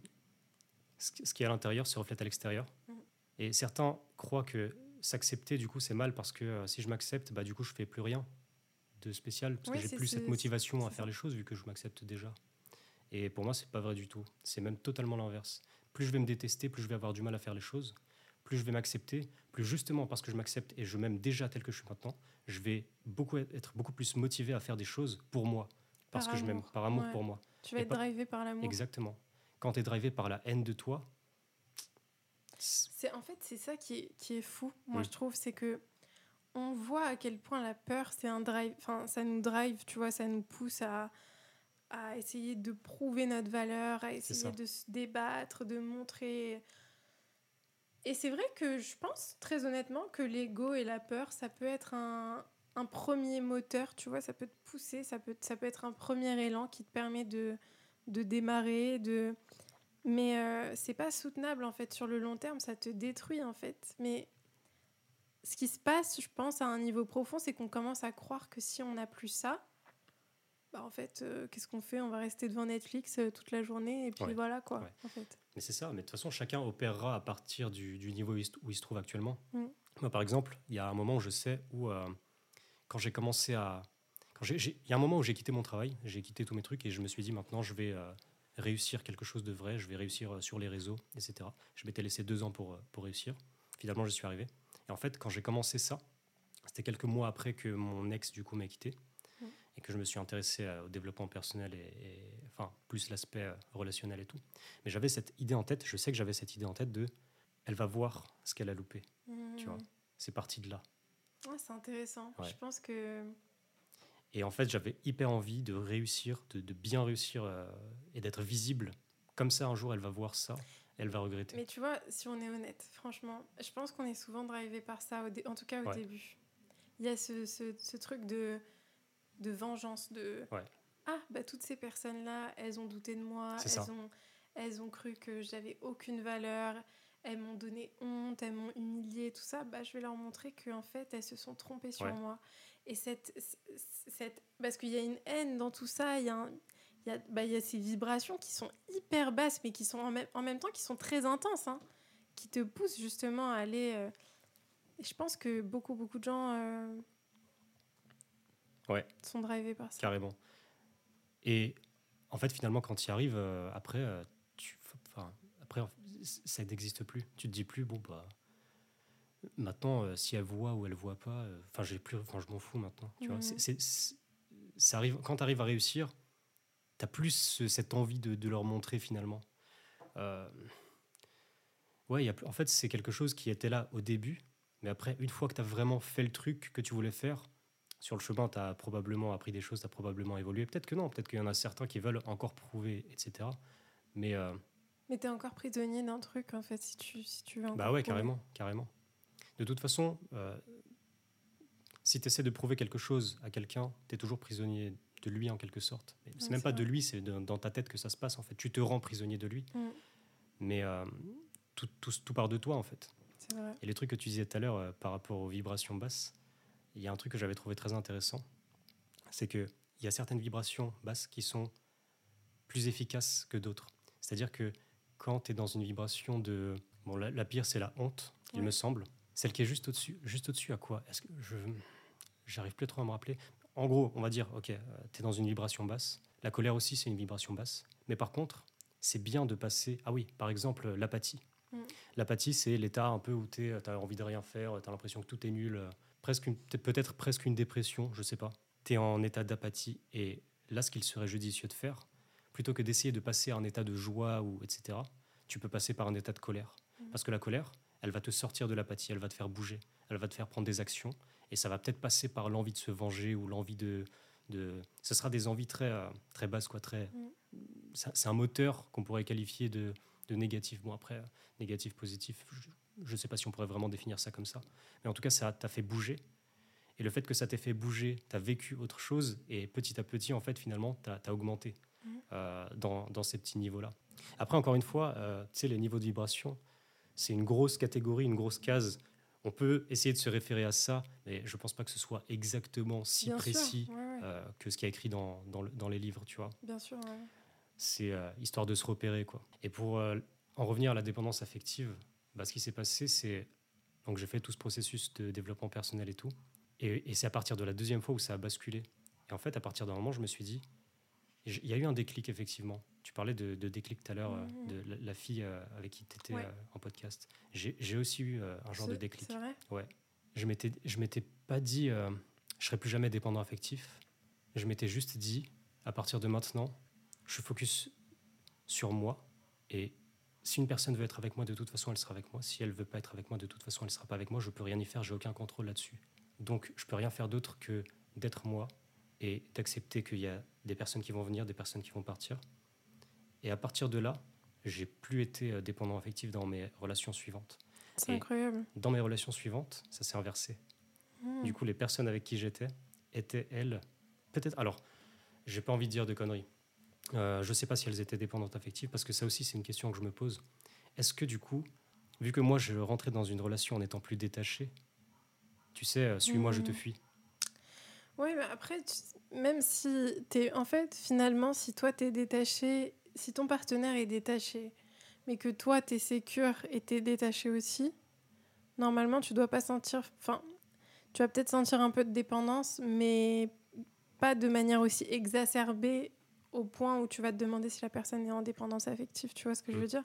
ce qui est à l'intérieur se reflète à l'extérieur. Mm. Et certains croient que s'accepter, du coup, c'est mal parce que euh, si je m'accepte, bah, du coup, je fais plus rien de spécial parce Oui, que j'ai plus cette motivation à faire les choses vu que je m'accepte déjà. Et pour moi, c'est pas vrai du tout. C'est même totalement l'inverse. Plus je vais me détester, plus je vais avoir du mal à faire les choses. Plus je vais m'accepter, plus justement parce que je m'accepte et je m'aime déjà tel que je suis maintenant, je vais beaucoup être beaucoup plus motivé à faire des choses pour moi, parce Par que je m'aime, par amour ouais. pour moi. Tu vas Et être pas- drivé par l'amour. Exactement. Quand tu es drivé par la haine de toi, c'est- en fait c'est ça qui est, qui est fou. Moi Oui. je trouve c'est que on voit à quel point la peur c'est un drive. Enfin ça nous drive, tu vois, ça nous pousse à à essayer de prouver notre valeur, à essayer de se débattre, de montrer. Et c'est vrai que je pense très honnêtement que l'ego et la peur ça peut être un un premier moteur, tu vois, ça peut te pousser, ça peut, ça peut être un premier élan qui te permet de, de démarrer, de, mais euh, c'est pas soutenable en fait sur le long terme, ça te détruit en fait. Mais ce qui se passe, je pense, à un niveau profond, c'est qu'on commence à croire que si on n'a plus ça, bah en fait, euh, qu'est-ce qu'on fait? On va rester devant Netflix euh, toute la journée et puis Ouais. voilà quoi. Ouais. En fait. Mais c'est ça, mais de toute façon, chacun opérera à partir du, du niveau où il, se- où il se trouve actuellement. Mm. Moi, par exemple, il y a un moment où je sais où, euh, quand j'ai commencé à. Il y a un moment où j'ai quitté mon travail, j'ai quitté tous mes trucs et je me suis dit maintenant, je vais euh, réussir quelque chose de vrai, je vais réussir sur les réseaux, etc. Je m'étais laissé deux ans pour, pour réussir. Finalement, je suis arrivé. Et en fait, quand j'ai commencé ça, c'était quelques mois après que mon ex, du coup, m'a quitté. Et que je me suis intéressé euh, au développement personnel et, et- enfin, plus l'aspect euh, relationnel et tout. Mais j'avais cette idée en tête, je sais que j'avais cette idée en tête de elle va voir ce qu'elle a loupé. Tu vois. Mm. C'est parti de là. Ouais, c'est intéressant. Ouais. Je pense que Et en fait, j'avais hyper envie de réussir, de, de bien réussir euh, et d'être visible. Comme ça, un jour, elle va voir ça, elle va regretter. Mais tu vois, si on est honnête, franchement, je pense qu'on est souvent drivé par ça, en tout cas au Ouais. début. Il y a ce, ce- ce truc de, de vengeance, de Ouais. Ah, bah toutes ces personnes-là, elles ont douté de moi, ça. elles ont, elles ont cru que j'avais aucune valeur, elles m'ont donné honte, elles m'ont humilié, tout ça. Bah, je vais leur montrer qu'en fait, elles se sont trompées sur Ouais. moi. Et cette, cette. Parce qu'il y a une haine dans tout ça, il y a un- il y a, bah, il y a ces vibrations qui sont hyper basses, mais qui sont en même, en même temps qui sont très intenses, hein, qui te poussent justement à aller. euh, et je pense que beaucoup, beaucoup de gens euh, Ouais. sont drivés par ça. Carrément. Et en fait, finalement, quand tu y arrives, euh, après, euh, tu, après, ça n'existe plus. Tu te dis plus, bon, bah, maintenant, euh, si elle voit ou elle voit pas, euh, enfin, j'ai plus, enfin, je m'en fous maintenant. Tu vois, ça arrive, quand tu arrives à réussir, tu as plus ce- cette envie de, de leur montrer finalement. Ouais, y a en fait, c'est quelque chose qui était là au début, mais après, une fois que tu as vraiment fait le truc que tu voulais faire, sur le chemin, tu as probablement appris des choses, tu as probablement évolué. Peut-être que non, peut-être qu'il y en a certains qui veulent encore prouver, etc. Mais euh, Mais t'es encore prisonnier d'un truc, en fait, si tu, si tu veux bah ouais, prouver. carrément, carrément. De toute façon, euh, si tu essaies de prouver quelque chose à quelqu'un, tu es toujours prisonnier de lui en quelque sorte. C'est Ouais, même pas de lui, c'est dans ta tête que ça se passe en fait. Tu te rends prisonnier de lui, Mm. mais euh, tout, tout, tout part de toi en fait. C'est vrai. Et les trucs que tu disais tout à l'heure euh, par rapport aux vibrations basses, il y a un truc que j'avais trouvé très intéressant, c'est qu'il y a certaines vibrations basses qui sont plus efficaces que d'autres. C'est-à-dire que quand tu es dans une vibration de... Bon, la, la pire, c'est la honte, il me semble. Celle qui est juste au-dessus. Juste au-dessus à quoi? Est-ce que je... J'arrive plus trop à me rappeler? En gros, on va dire, ok, tu es dans une vibration basse. La colère aussi, c'est une vibration basse. Mais par contre, c'est bien de passer... Ah oui, par exemple, l'apathie. Mm. L'apathie, c'est l'état un peu où tu as envie de rien faire, tu as l'impression que tout est nul, euh, presque peut-être presque une dépression, je sais pas. Tu es en état d'apathie et là, ce qu'il serait judicieux de faire, plutôt que d'essayer de passer à un état de joie ou etc., tu peux passer par un état de colère. Mm. Parce que la colère, elle va te sortir de l'apathie, elle va te faire bouger, elle va te faire prendre des actions et ça va peut-être passer par l'envie de se venger ou l'envie de, de... Ce sera des envies très, euh, très basses, quoi, très... Mm. C'est c'est un moteur qu'on pourrait qualifier de, de négatif. Bon, après, euh, négatif, positif, je ne sais pas si on pourrait vraiment définir ça comme ça. Mais en tout cas, ça t'a fait bouger. Et le fait que ça t'ait fait bouger, tu as vécu autre chose. Et petit à petit, en fait, finalement, tu as, augmenté Mhm. euh, dans, dans ces petits niveaux-là. Après, encore une fois, euh, tu sais, les niveaux de vibration, c'est une grosse catégorie, une grosse case. On peut essayer de se référer à ça, mais je pense pas que ce soit exactement si Bien sûr, précis ouais, ouais. euh, que ce qui est écrit dans, dans, le- dans les livres, tu vois Bien sûr, ouais. c'est histoire de se repérer quoi. Et pour en revenir à la dépendance affective, bah, ce qui s'est passé, c'est donc j'ai fait tout ce processus de développement personnel et tout, et, et c'est à partir de la deuxième fois où ça a basculé. Et en fait, à partir d'un moment, je me suis dit, Il y a eu un déclic, effectivement. Tu parlais de, déclic tout à l'heure, euh, Mhm. de la, la fille euh, avec qui tu étais Ouais. en podcast. J'ai aussi eu euh, un genre de déclic. C'est vrai? Ouais. Je m'étais, je m'étais pas dit, euh, je serai plus jamais dépendant affectif. Je m'étais juste dit, à partir de maintenant, je focus sur moi. Et si une personne veut être avec moi, de toute façon, elle sera avec moi. Si elle veut pas être avec moi, de toute façon, elle sera pas avec moi. Je peux rien y faire. J'ai aucun contrôle là-dessus. Donc, je peux rien faire d'autre que d'être moi et d'accepter qu'il y a des personnes qui vont venir, des personnes qui vont partir. Et à partir de là, j'ai plus été euh, dépendant affectif dans mes relations suivantes. C'est incroyable. Dans mes relations suivantes, ça s'est inversé. Mm. Du coup, les personnes avec qui j'étais étaient, elles, peut-être. Alors, j'ai pas envie de dire de conneries. Euh, je sais pas si elles étaient dépendantes affectives, parce que ça aussi, c'est une question que je me pose. Est-ce que, du coup, vu que moi, je rentrais dans une relation en étant plus détaché, tu sais, euh, suis-moi, je te Mhm. fuis. Oui, mais après, tu- même si t'es. En fait, finalement, si toi t'es détaché, si ton partenaire est détaché, mais que toi t'es sécure et t'es détaché aussi, normalement, tu dois pas sentir. Enfin, tu vas peut-être sentir un peu de dépendance, mais pas de manière aussi exacerbée au point où tu vas te demander si la personne est en dépendance affective. Tu vois ce que je Mm. veux dire?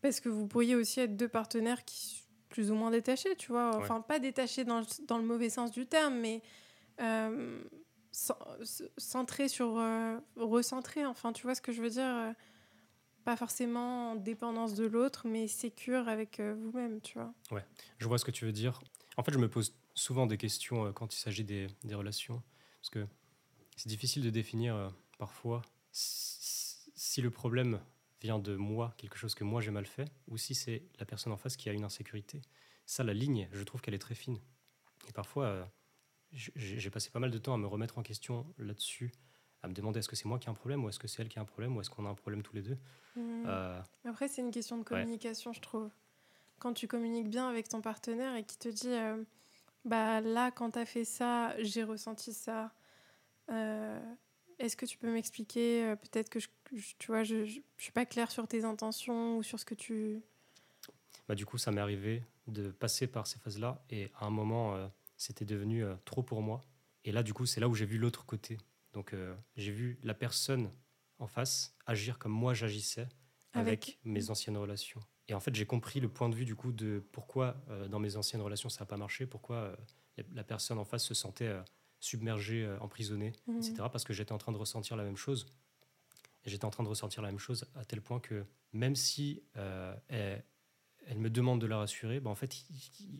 Parce que vous pourriez aussi être deux partenaires qui sont plus ou moins détachés, tu vois. Enfin, pas détachés dans le, dans le mauvais sens du terme, mais euh, centrés sur. euh, recentrés, enfin, tu vois ce que je veux dire euh, Pas forcément en dépendance de l'autre, mais sécure avec euh, vous-même, tu vois. Je vois ce que tu veux dire. En fait, je me pose souvent des questions euh, quand il s'agit des, des relations, parce que c'est difficile de définir parfois si, le problème vient de moi, quelque chose que moi j'ai mal fait, ou si c'est la personne en face qui a une insécurité. Ça, la ligne, je trouve qu'elle est très fine. Et parfois, euh, j'ai passé pas mal de temps à me remettre en question là-dessus, à me demander est-ce que c'est moi qui ai un problème, ou est-ce que c'est elle qui a un problème, ou est-ce qu'on a un problème tous les deux. Mm. Euh, Après, c'est une question de communication, je trouve. Quand tu communiques bien avec ton partenaire et qui te dit, euh, bah là, quand t'as fait ça, j'ai ressenti ça. Est-ce que tu peux m'expliquer euh, Peut-être que je, je- tu vois, je, je suis pas claire sur tes intentions ou sur ce que tu. bah, du coup, ça m'est arrivé de passer par ces phases-là. Et à un moment, euh, c'était devenu euh, trop pour moi. Et là, du coup, c'est là où j'ai vu l'autre côté. Donc, j'ai vu la personne en face agir comme moi j'agissais avec, Avec- mes anciennes relations. Et en fait, j'ai compris le point de vue du coup de pourquoi euh, dans mes anciennes relations ça n'a pas marché, pourquoi euh, la- la personne en face se sentait euh, submergée, euh, emprisonnée, Mhm. etc. Parce que j'étais en train de ressentir la même chose. Et j'étais en train de ressentir la même chose à tel point que même si euh, elle, elle me demande de la rassurer, bah, en fait,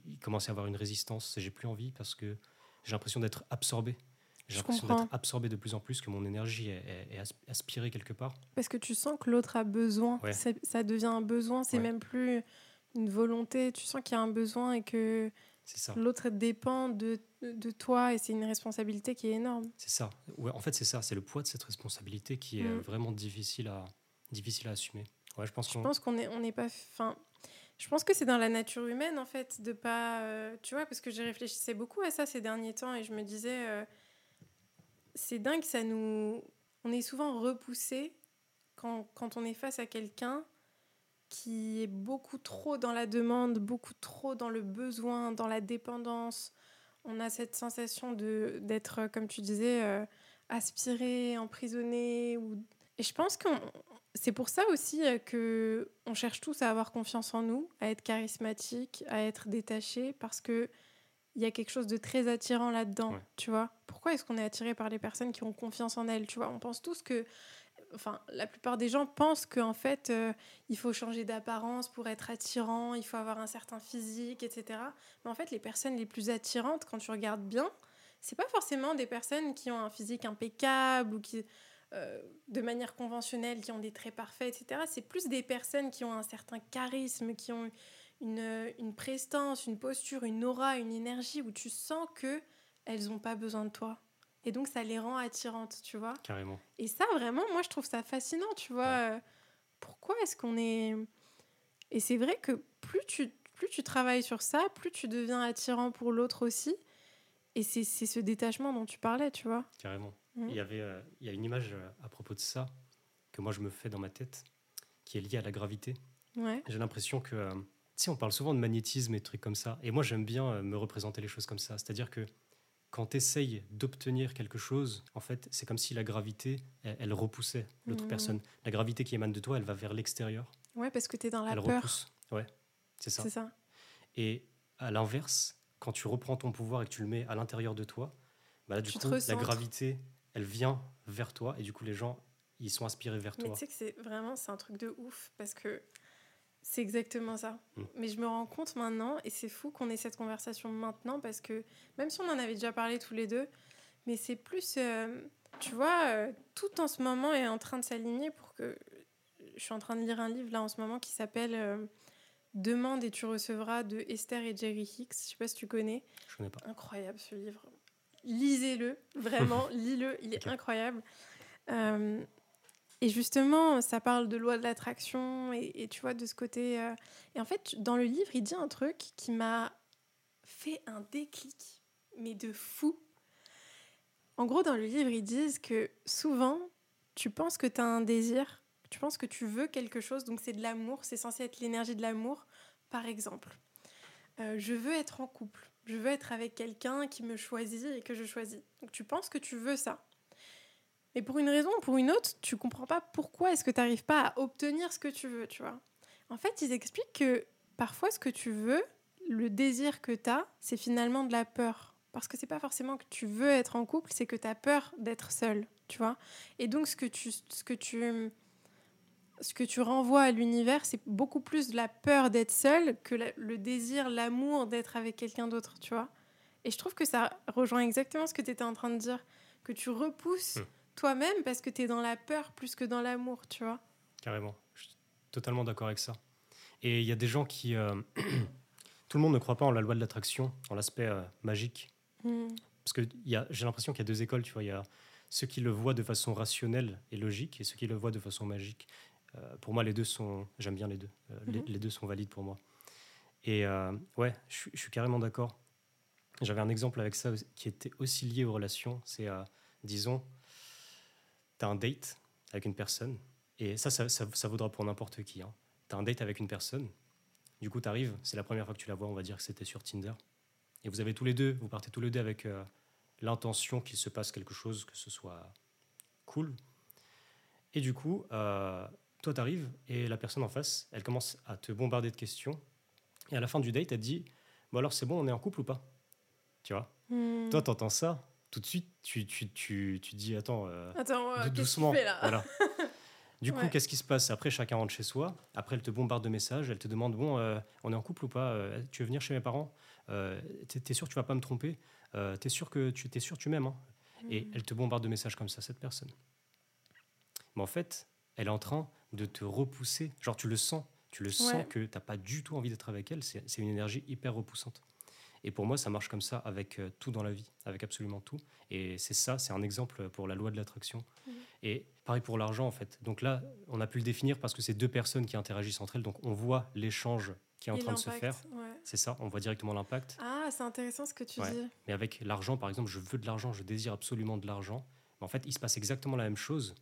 il, commence à avoir une résistance. J'ai plus envie parce que j'ai l'impression d'être absorbé. J'ai l'impression d'être absorbé de plus en plus, que mon énergie est, est- est as- aspirée quelque part. Parce que tu sens que l'autre a besoin. Ouais. Ça devient un besoin, c'est Ouais. même plus une volonté. Tu sens qu'il y a un besoin et que. L'autre dépend de, de toi et c'est une responsabilité qui est énorme. C'est ça. Ouais, en fait, c'est ça. C'est le poids de cette responsabilité qui est Mm. vraiment difficile à, difficile à assumer. Ouais, je pense qu'on. qu'on est, on n'est pas. Enfin, je pense que c'est dans la nature humaine en fait de pas. euh, tu vois, parce que j'ai réfléchissais beaucoup à ça ces derniers temps et je me disais, euh, c'est dingue, ça nous. On est souvent repoussé quand, quand on est face à quelqu'un qui est beaucoup trop dans la demande, beaucoup trop dans le besoin, dans la dépendance. On a cette sensation de d'être, comme tu disais, euh, aspiré, emprisonné. Ou... Et je pense qu'on c'est pour ça aussi euh, que on cherche tous à avoir confiance en nous, à être charismatique, à être détaché, parce que il y a quelque chose de très attirant là-dedans, Ouais. tu vois. Pourquoi est-ce qu'on est attiré par les personnes qui ont confiance en elles, tu vois? On pense tous que, enfin, la plupart des gens pensent qu'en fait, euh, il faut changer d'apparence pour être attirant, il faut avoir un certain physique, etc. Mais en fait, les personnes les plus attirantes, quand tu regardes bien, c'est pas forcément des personnes qui ont un physique impeccable ou qui euh, de manière conventionnelle, qui ont des traits parfaits, etc. C'est plus des personnes qui ont un certain charisme, qui ont une, une prestance, une posture, une aura, une énergie où tu sens que elles n'ont pas besoin de toi. Et donc, ça les rend attirantes, tu vois. Carrément. Et ça, vraiment, moi, je trouve ça fascinant, tu vois. Euh, Pourquoi est-ce qu'on est... Et c'est vrai que plus tu, plus tu travailles sur ça, plus tu deviens attirant pour l'autre aussi. Et c'est ce détachement dont tu parlais, tu vois. Carrément. Mhm. Il y avait, euh, il y a une image euh, à propos de ça que moi je me fais dans ma tête, qui est liée à la gravité. Ouais. J'ai l'impression que, euh, tu sais, on parle souvent de magnétisme et de trucs comme ça. Et moi j'aime bien euh, me représenter les choses comme ça. C'est-à-dire que quand tu essayes d'obtenir quelque chose, en fait, c'est comme si la gravité, elle, elle repoussait l'autre Mhm. personne. La gravité qui émane de toi, elle va vers l'extérieur. Ouais, parce que tu es dans la Elle peur. repousse. Ouais, c'est ça. C'est ça. Et à l'inverse, quand tu reprends ton pouvoir et que tu le mets à l'intérieur de toi, bah là, du Tu coup, la gravité, elle vient vers toi et du coup, les gens, ils sont inspirés vers Mais toi. tu sais que c'est vraiment c'est un truc de ouf parce que c'est exactement ça. Mm. Mais je me rends compte maintenant et c'est fou qu'on ait cette conversation maintenant parce que même si on en avait déjà parlé tous les deux, mais c'est plus euh, tu vois euh, tout en ce moment est en train de s'aligner pour que je suis en train de lire un livre là en ce moment qui s'appelle euh, Demande et tu recevras de Esther et Jerry Hicks. Je sais pas si tu connais Je connais pas. incroyable ce livre. Lisez-le, vraiment, *laughs* lis-le, il est incroyable. Et justement, ça parle de loi de l'attraction et, et tu vois, de ce côté. euh, Et en fait, dans le livre, il dit un truc qui m'a fait un déclic, mais de fou. En gros, dans le livre, ils disent que souvent, tu penses que tu as un désir, tu penses que tu veux quelque chose, donc c'est de l'amour, c'est censé être l'énergie de l'amour. Par exemple, euh, je veux être en couple, je veux être avec quelqu'un qui me choisit et que je choisis. Donc tu penses que tu veux ça. Mais pour une raison ou pour une autre, tu comprends pas pourquoi est-ce que tu n'arrives pas à obtenir ce que tu veux, tu vois. En fait, ils expliquent que parfois ce que tu veux, le désir que tu as, c'est finalement de la peur. Parce que c'est pas forcément que tu veux être en couple, c'est que tu as peur d'être seul, tu vois. Et donc ce que tu ce que tu ce que tu renvoies à l'univers, c'est beaucoup plus de la peur d'être seul que le désir, l'amour d'être avec quelqu'un d'autre, tu vois. Et je trouve que ça rejoint exactement ce que tu étais en train de dire, que tu repousses Hmm. Toi-même parce que tu es dans la peur plus que dans l'amour, tu vois. Carrément. Je suis totalement d'accord avec ça. Et il y a des gens qui. euh, *clears throat* tout le monde ne croit pas en la loi de l'attraction, en l'aspect euh, magique. Hmm. Parce que j'ai l'impression qu'il y a deux écoles, tu vois. Il y a ceux qui le voient de façon rationnelle et logique et ceux qui le voient de façon magique. Euh, pour moi, les deux sont. J'aime bien les deux. Les, Mhm. les deux sont valides pour moi. Et ouais, je, suis- je suis carrément d'accord. J'avais un exemple avec ça qui était aussi lié aux relations. C'est, disons, tu as un date avec une personne. Et ça, ça, ça, ça vaudra pour n'importe qui. Hein. Tu as un date avec une personne. Du coup, tu arrives, c'est la première fois que tu la vois, on va dire que c'était sur Tinder. Et vous avez tous les deux, vous partez tous les deux avec euh, l'intention qu'il se passe quelque chose, que ce soit cool. Et du coup, euh, toi, tu arrives et la personne en face, elle commence à te bombarder de questions. Et à la fin du date, elle te dit Bon, alors c'est bon, on est en couple ou pas? Tu vois? Hmm. Toi, tu entends ça, tout de suite, tu, tu, tu, tu dis Attends, euh, Attends, euh, doucement. là Voilà. *laughs* Du coup, Ouais. qu'est-ce qui se passe Après, chacun rentre chez soi. Après, elle te bombarde de messages. Elle te demande Bon, euh, on est en couple ou pas Tu veux venir chez mes parents? T'es t'es sûr que tu vas pas me tromper? T'es sûr que tu t'es sûr que tu m'aimes hein? Et Hmm. elle te bombarde de messages comme ça, cette personne. Mais en fait, elle est en train de te repousser. Genre, tu le sens. Tu le sens Ouais. que t'as pas du tout envie d'être avec elle. C'est une énergie hyper repoussante. Et pour moi, ça marche comme ça avec euh, tout dans la vie, avec absolument tout. Et c'est ça, c'est un exemple pour la loi de l'attraction. Mhm. Et pareil pour l'argent, en fait. Donc là, on a pu le définir parce que c'est deux personnes qui interagissent entre elles. Donc on voit l'échange qui est en Et train de se faire. ouais. C'est ça, on voit directement l'impact. Ah, c'est intéressant ce que tu Ouais. dis. Mais avec l'argent, par exemple, je veux de l'argent, je désire absolument de l'argent. Mais en fait, il se passe exactement la même chose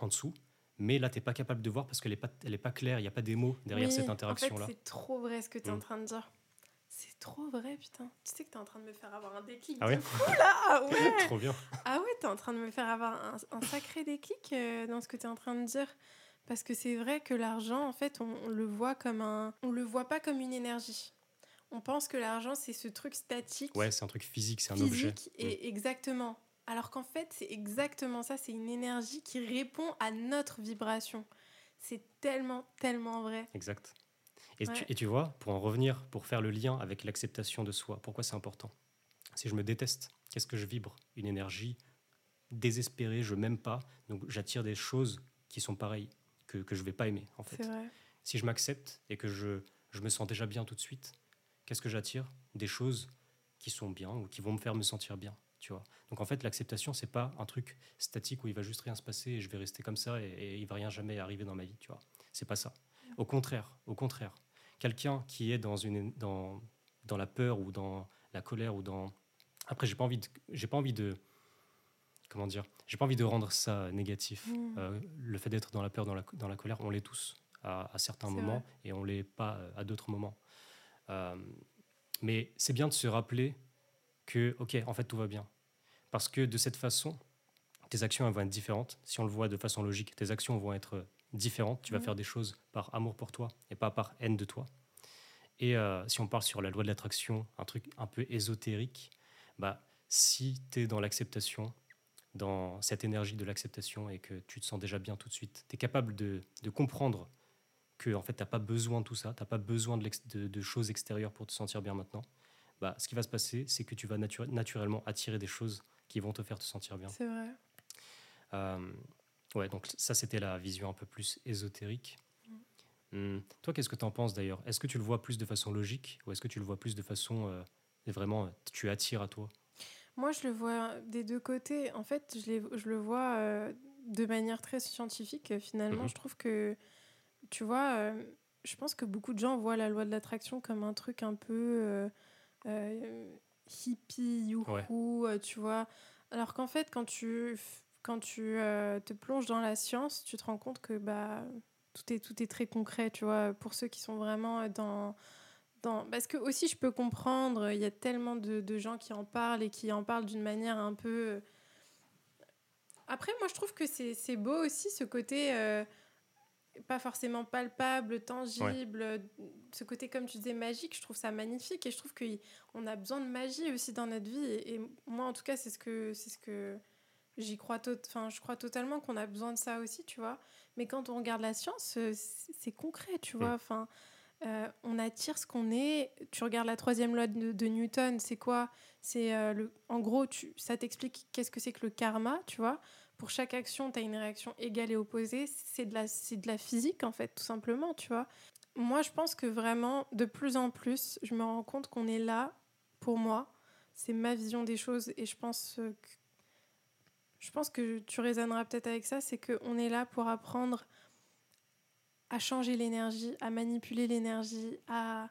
en dessous. Mais là, tu n'es pas capable de voir parce qu'elle n'est pas, elle est pas claire, il n'y a pas des mots derrière Oui, cette interaction-là. En fait, c'est trop vrai ce que tu es en Mm. train de dire. C'est trop vrai, putain. Tu sais que tu es en train de me faire avoir un déclic. Ah ouais là? Ah *laughs* ouais Trop bien. Ah ouais, t'es en train de me faire avoir un, un sacré déclic euh, dans ce que t'es en train de dire. Parce que c'est vrai que l'argent, en fait, on, on le voit comme un... On le voit pas comme une énergie. On pense que l'argent, c'est ce truc statique, Ouais, c'est un truc physique, c'est un objet. et exactement. Alors qu'en fait, c'est exactement ça. C'est une énergie qui répond à notre vibration. C'est tellement, tellement vrai. Exact. Et, Ouais. tu, et tu vois, pour en revenir, pour faire le lien avec l'acceptation de soi, pourquoi c'est important? Si je me déteste, qu'est-ce que je vibre? Une énergie désespérée, je m'aime pas, donc j'attire des choses qui sont pareilles, que, que je vais pas aimer en fait. Si je m'accepte et que je, je me sens déjà bien tout de suite, qu'est-ce que j'attire? Des choses qui sont bien ou qui vont me faire me sentir bien. Tu vois Donc en fait, l'acceptation, c'est pas un truc statique où il va juste rien se passer et je vais rester comme ça et, et il va rien jamais arriver dans ma vie. Tu vois C'est pas ça. Au contraire, au contraire, quelqu'un qui est dans une dans dans la peur ou dans la colère ou dans après j'ai pas envie de j'ai pas envie de comment dire j'ai pas envie de rendre ça négatif Mm. euh, le fait d'être dans la peur, dans la, dans la colère, on l'est tous à, à certains moments vrai. et on l'est pas euh, à d'autres moments. Euh, mais c'est bien de se rappeler que, ok, en fait, tout va bien. Parce que de cette façon, tes actions elles vont être différentes. Si on le voit de façon logique, tes actions vont être différentes. Tu vas Mhm. faire des choses par amour pour toi et pas par haine de toi. Et euh, si on parle sur la loi de l'attraction, un truc un peu ésotérique, bah, si tu es dans l'acceptation, dans cette énergie de l'acceptation et que tu te sens déjà bien tout de suite, tu es capable de, de comprendre que en fait, tu n'as pas besoin de tout ça, tu n'as pas besoin de, l'ex- de- de choses extérieures pour te sentir bien maintenant, bah, ce qui va se passer, c'est que tu vas natu- naturellement attirer des choses qui vont te faire te sentir bien. C'est vrai. Euh, ouais, donc ça, c'était la vision un peu plus ésotérique. Hum, toi, qu'est-ce que tu en penses d'ailleurs? Est-ce que tu le vois plus de façon logique ou est-ce que tu le vois plus de façon euh, vraiment tu attires à toi? Moi, je le vois des deux côtés. En fait, je, les- je le vois euh, de manière très scientifique. Finalement, Mhm. je trouve que, tu vois, euh, je pense que beaucoup de gens voient la loi de l'attraction comme un truc un peu euh, euh, hippie, youhou, euh, tu vois. Alors qu'en fait, quand tu, quand tu euh, te plonges dans la science, tu te rends compte que bah, tout, est, tout est très concret, tu vois, pour ceux qui sont vraiment dans dans- Parce que aussi, je peux comprendre, il y a tellement de, de gens qui en parlent et qui en parlent d'une manière un peu... euh, Après, moi, je trouve que c'est beau aussi, ce côté euh, pas forcément palpable, tangible, euh, ce côté, comme tu disais, magique. Je trouve ça magnifique et je trouve qu'on a besoin de magie aussi dans notre vie. Et, et moi, en tout cas, c'est ce que... C'est ce que J'y crois, enfin, je crois totalement qu'on a besoin de ça aussi, tu vois. Mais quand on regarde la science, euh, c'est concret, tu vois. Enfin, euh, on attire ce qu'on est. Tu regardes la troisième loi de, de Newton, c'est quoi? C'est euh, le, en gros, tu, ça t'explique qu'est-ce que c'est que le karma, tu vois. Pour chaque action, tu as une réaction égale et opposée. C'est de la, c'est de la physique en fait, tout simplement, tu vois. Moi, je pense que vraiment, de plus en plus, je me rends compte qu'on est là pour moi. C'est ma vision des choses et je pense que je pense que tu résonneras peut-être avec ça, c'est qu'on est là pour apprendre à changer l'énergie, à manipuler l'énergie, à,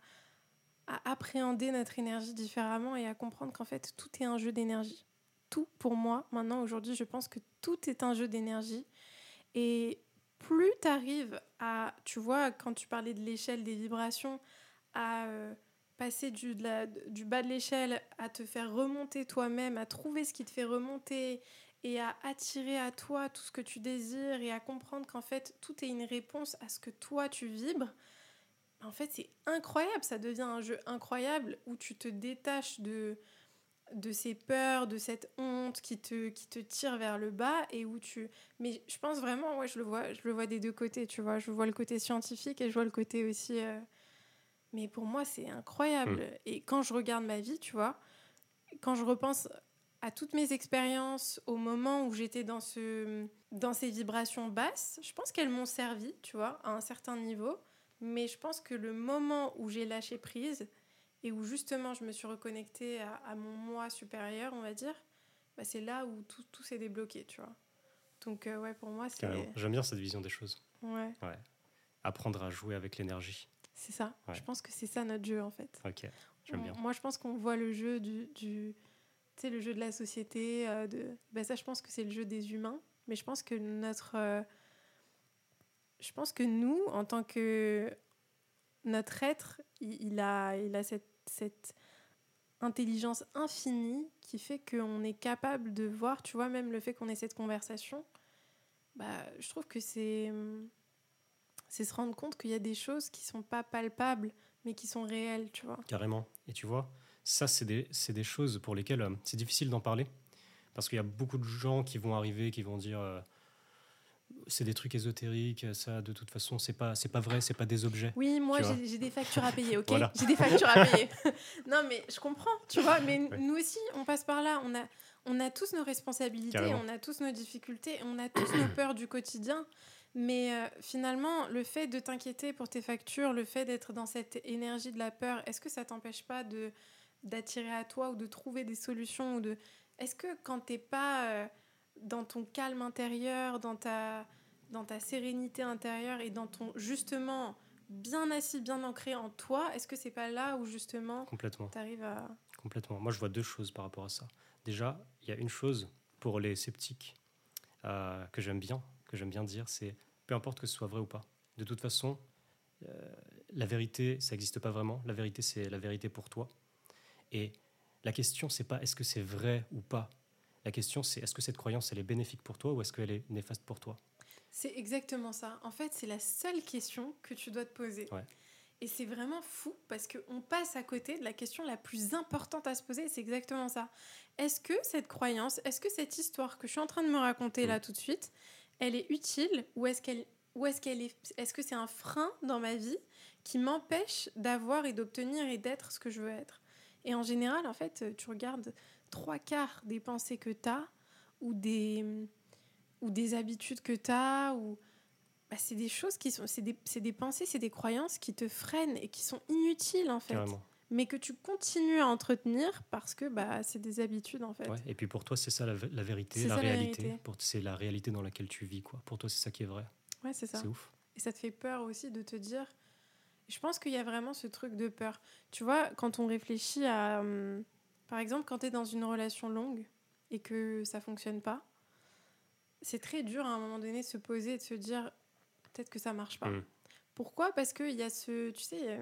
appréhender notre énergie différemment et à comprendre qu'en fait, tout est un jeu d'énergie. Tout, pour moi, maintenant, aujourd'hui, je pense que tout est un jeu d'énergie. Et plus tu arrives à, tu vois, quand tu parlais de l'échelle des vibrations, à euh, passer du bas de l'échelle, à te faire remonter toi-même, à trouver ce qui te fait remonter et à attirer à toi tout ce que tu désires et à comprendre qu'en fait tout est une réponse à ce que toi tu vibres. En fait, c'est incroyable, ça devient un jeu incroyable où tu te détaches de de ces peurs, de cette honte qui te qui te tire vers le bas et où tu mais je pense vraiment ouais, je le vois, je le vois des deux côtés, tu vois, je vois le côté scientifique et je vois le côté aussi euh, mais pour moi, c'est incroyable. Et quand je regarde ma vie, tu vois, quand je repense à toutes mes expériences, au moment où j'étais dans, ce, dans ces vibrations basses, je pense qu'elles m'ont servi, tu vois, à un certain niveau. Mais je pense que le moment où j'ai lâché prise et où justement je me suis reconnectée à, à mon moi supérieur, on va dire, bah, c'est là où tout, tout s'est débloqué, tu vois. Donc, euh, ouais, pour moi, c'est. J'aime bien cette vision des choses. ouais, Apprendre à jouer avec l'énergie. c'est ça. Ouais. Je pense que c'est ça notre jeu, en fait. Ok, j'aime bien. Moi, je pense qu'on voit le jeu du, du tu sais, le jeu de la société. euh, de, ben ça, je pense que c'est le jeu des humains. Mais je pense que notre, euh, je pense que nous, en tant que notre être, il, a, il a cette, cette intelligence infinie qui fait qu'on est capable de voir, tu vois, même le fait qu'on ait cette conversation. Bah, je trouve que c'est c'est se rendre compte qu'il y a des choses qui sont pas palpables mais qui sont réelles, tu vois. Carrément. Et tu vois, ça, c'est des, des choses pour lesquelles euh, c'est difficile d'en parler. Parce qu'il y a beaucoup de gens qui vont arriver, qui vont dire euh, c'est des trucs ésotériques, ça, de toute façon, c'est pas, pas vrai, c'est pas des objets. Oui, moi j'ai j'ai des factures à payer, *laughs* ok? Voilà. J'ai des factures à payer. *laughs* non, mais je comprends, tu vois, mais Ouais. nous aussi, on passe par là. On a, on a tous nos responsabilités, Carrément. on a tous nos difficultés, on a tous nos *clears throat* peurs du quotidien. Mais euh, finalement, le fait de t'inquiéter pour tes factures, le fait d'être dans cette énergie de la peur, est-ce que ça t'empêche pas de d'attirer à toi ou de trouver des solutions ou de Est-ce que quand t'es pas euh, dans ton calme intérieur, dans ta dans ta sérénité intérieure et dans ton justement bien assis, bien ancré en toi, est-ce que c'est pas là où justement Complètement. t'arrives à Complètement. Moi, je vois deux choses par rapport à ça. Déjà, il y a une chose pour les sceptiques euh, que j'aime bien, que j'aime bien dire, c'est peu importe que ce soit vrai ou pas. De toute façon, euh, la vérité, ça n'existe pas vraiment. La vérité, c'est la vérité pour toi. Et La question, c'est pas est-ce que c'est vrai ou pas. La question, c'est est-ce que cette croyance, elle est bénéfique pour toi ou est-ce qu'elle est néfaste pour toi C'est exactement ça. En fait, c'est la seule question que tu dois te poser. Ouais. Et c'est vraiment fou parce qu'on passe à côté de la question la plus importante à se poser. C'est exactement ça. Est-ce que cette croyance, est-ce que cette histoire que je suis en train de me raconter là Mm. tout de suite, elle est utile ou est-ce qu'elle ou est-ce qu'elle est est-ce que c'est un frein dans ma vie qui m'empêche d'avoir et d'obtenir et d'être ce que je veux être? Et en général, en fait, tu regardes trois quarts des pensées que tu as ou des ou des habitudes que tu as ou bah, c'est des choses qui sont c'est des, c'est des pensées, c'est des croyances qui te freinent et qui sont inutiles en fait, Carrément. mais que tu continues à entretenir parce que bah c'est des habitudes en fait. Ouais. Et puis pour toi, c'est ça la, la vérité, C'est la ça, réalité. C'est la réalité dans laquelle tu vis. Quoi. Pour toi, c'est ça qui est vrai. Ouais, c'est ça. C'est ouf. Et ça te fait peur aussi de te dire. Je pense qu'il y a vraiment ce truc de peur. Tu vois, quand on réfléchit à. hum, par exemple, quand tu es dans une relation longue et que ça fonctionne pas, c'est très dur à un moment donné de se poser et de se dire peut-être que ça marche pas. Mm. Pourquoi? Parce qu'il y a ce. Tu sais,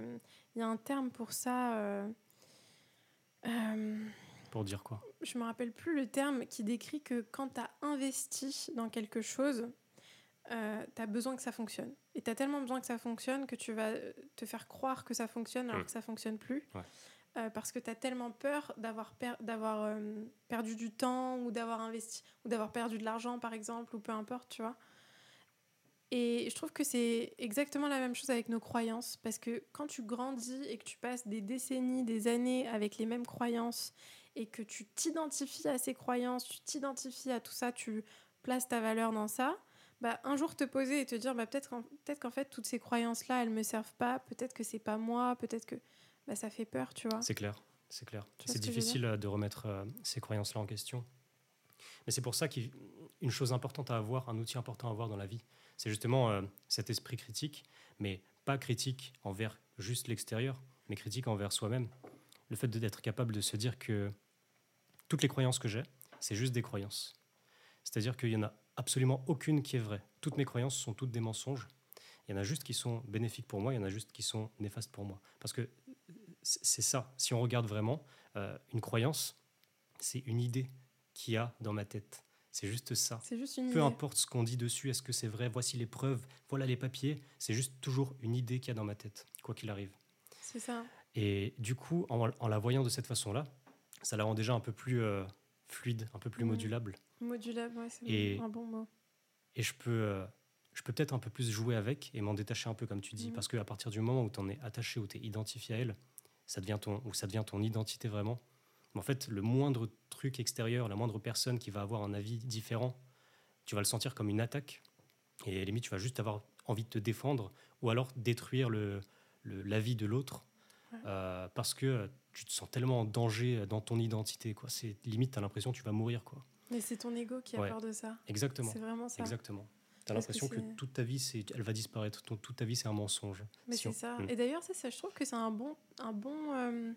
il y a un terme pour ça. euh, euh, Pour dire quoi? je me rappelle plus le terme qui décrit que quand tu as investi dans quelque chose, tu as besoin que ça fonctionne. Et tu as tellement besoin que ça fonctionne que tu vas euh, te faire croire que ça fonctionne alors Mm. que ça fonctionne plus. Ouais. Euh, parce que tu as tellement peur d'avoir per- d'avoir euh, perdu du temps ou d'avoir investi ou d'avoir perdu de l'argent par exemple ou peu importe, tu vois. Et je trouve que c'est exactement la même chose avec nos croyances parce que quand tu grandis et que tu passes des décennies, des années avec les mêmes croyances et que tu t'identifies à ces croyances, tu t'identifies à tout ça, tu places ta valeur dans ça, bah, un jour te poser et te dire bah, peut-être qu'en peut qu'en fait toutes ces croyances-là, elles me servent pas, peut-être que c'est pas moi, peut-être que bah, ça fait peur, tu vois. C'est clair. C'est clair. C'est difficile euh, de remettre euh, ces croyances-là en question. Mais c'est pour ça qu'une chose importante à avoir, un outil important à avoir dans la vie, c'est justement euh, cet esprit critique, mais pas critique envers juste l'extérieur, mais critique envers soi-même. Le fait de- d'être capable de se dire que toutes les croyances que j'ai, c'est juste des croyances. C'est-à-dire qu'il n'y en a absolument aucune qui est vraie. Toutes mes croyances sont toutes des mensonges. Il y en a juste qui sont bénéfiques pour moi, il y en a juste qui sont néfastes pour moi. Parce que c'est ça. Si on regarde vraiment, euh, une croyance, c'est une idée qu'il y a dans ma tête. C'est juste ça. C'est juste une Peu idée. importe ce qu'on dit dessus, est-ce que c'est vrai, voici les preuves, voilà les papiers, c'est juste toujours une idée qu'il y a dans ma tête, quoi qu'il arrive. C'est ça. Et du coup, en, en la voyant de cette façon-là, ça la rend déjà un peu plus euh, fluide, un peu plus Mhm. modulable. Modulable, ouais, c'est Et- un bon mot. Et je peux, euh, je peux peut-être un peu plus jouer avec et m'en détacher un peu, comme tu dis. Mhm. Parce qu'à partir du moment où tu en es attaché, où tu es identifié à elle, ça devient ton, où ça devient ton identité vraiment. Mais en fait, le moindre truc extérieur, la moindre personne qui va avoir un avis différent, tu vas le sentir comme une attaque. Et à la limite, tu vas juste avoir envie de te défendre ou alors détruire le, le- l'avis de l'autre Ouais. euh, parce que tu te sens tellement en danger dans ton identité. Quoi. C'est, limite, tu as l'impression que tu vas mourir. Quoi. Mais c'est ton ego qui a Ouais. peur de ça. Exactement. C'est vraiment ça. Exactement. Tu as Parce que l'impression que, toute ta vie, c'est, elle va disparaître. Toute ta vie, c'est un mensonge. Mais Si c'est on- ça. Mm. Et d'ailleurs, ça, ça, je trouve que c'est un bon, un, bon, euh,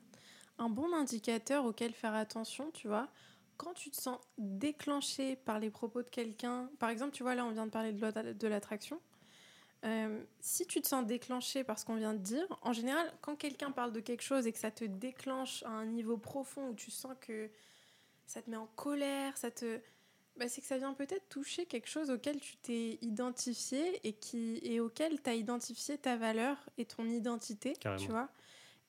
un bon indicateur auquel faire attention, tu vois. Quand tu te sens déclenché par les propos de quelqu'un, par exemple, tu vois, là, on vient de parler de l'attraction. Euh, si tu te sens déclenché par ce qu'on vient de dire, en général, quand quelqu'un parle de quelque chose et que ça te déclenche à un niveau profond où tu sens que ça te met en colère, ça te, bah, c'est que ça vient peut-être toucher quelque chose auquel tu t'es identifié et, qui, et auquel tu as identifié ta valeur et ton identité, Carrément. tu vois.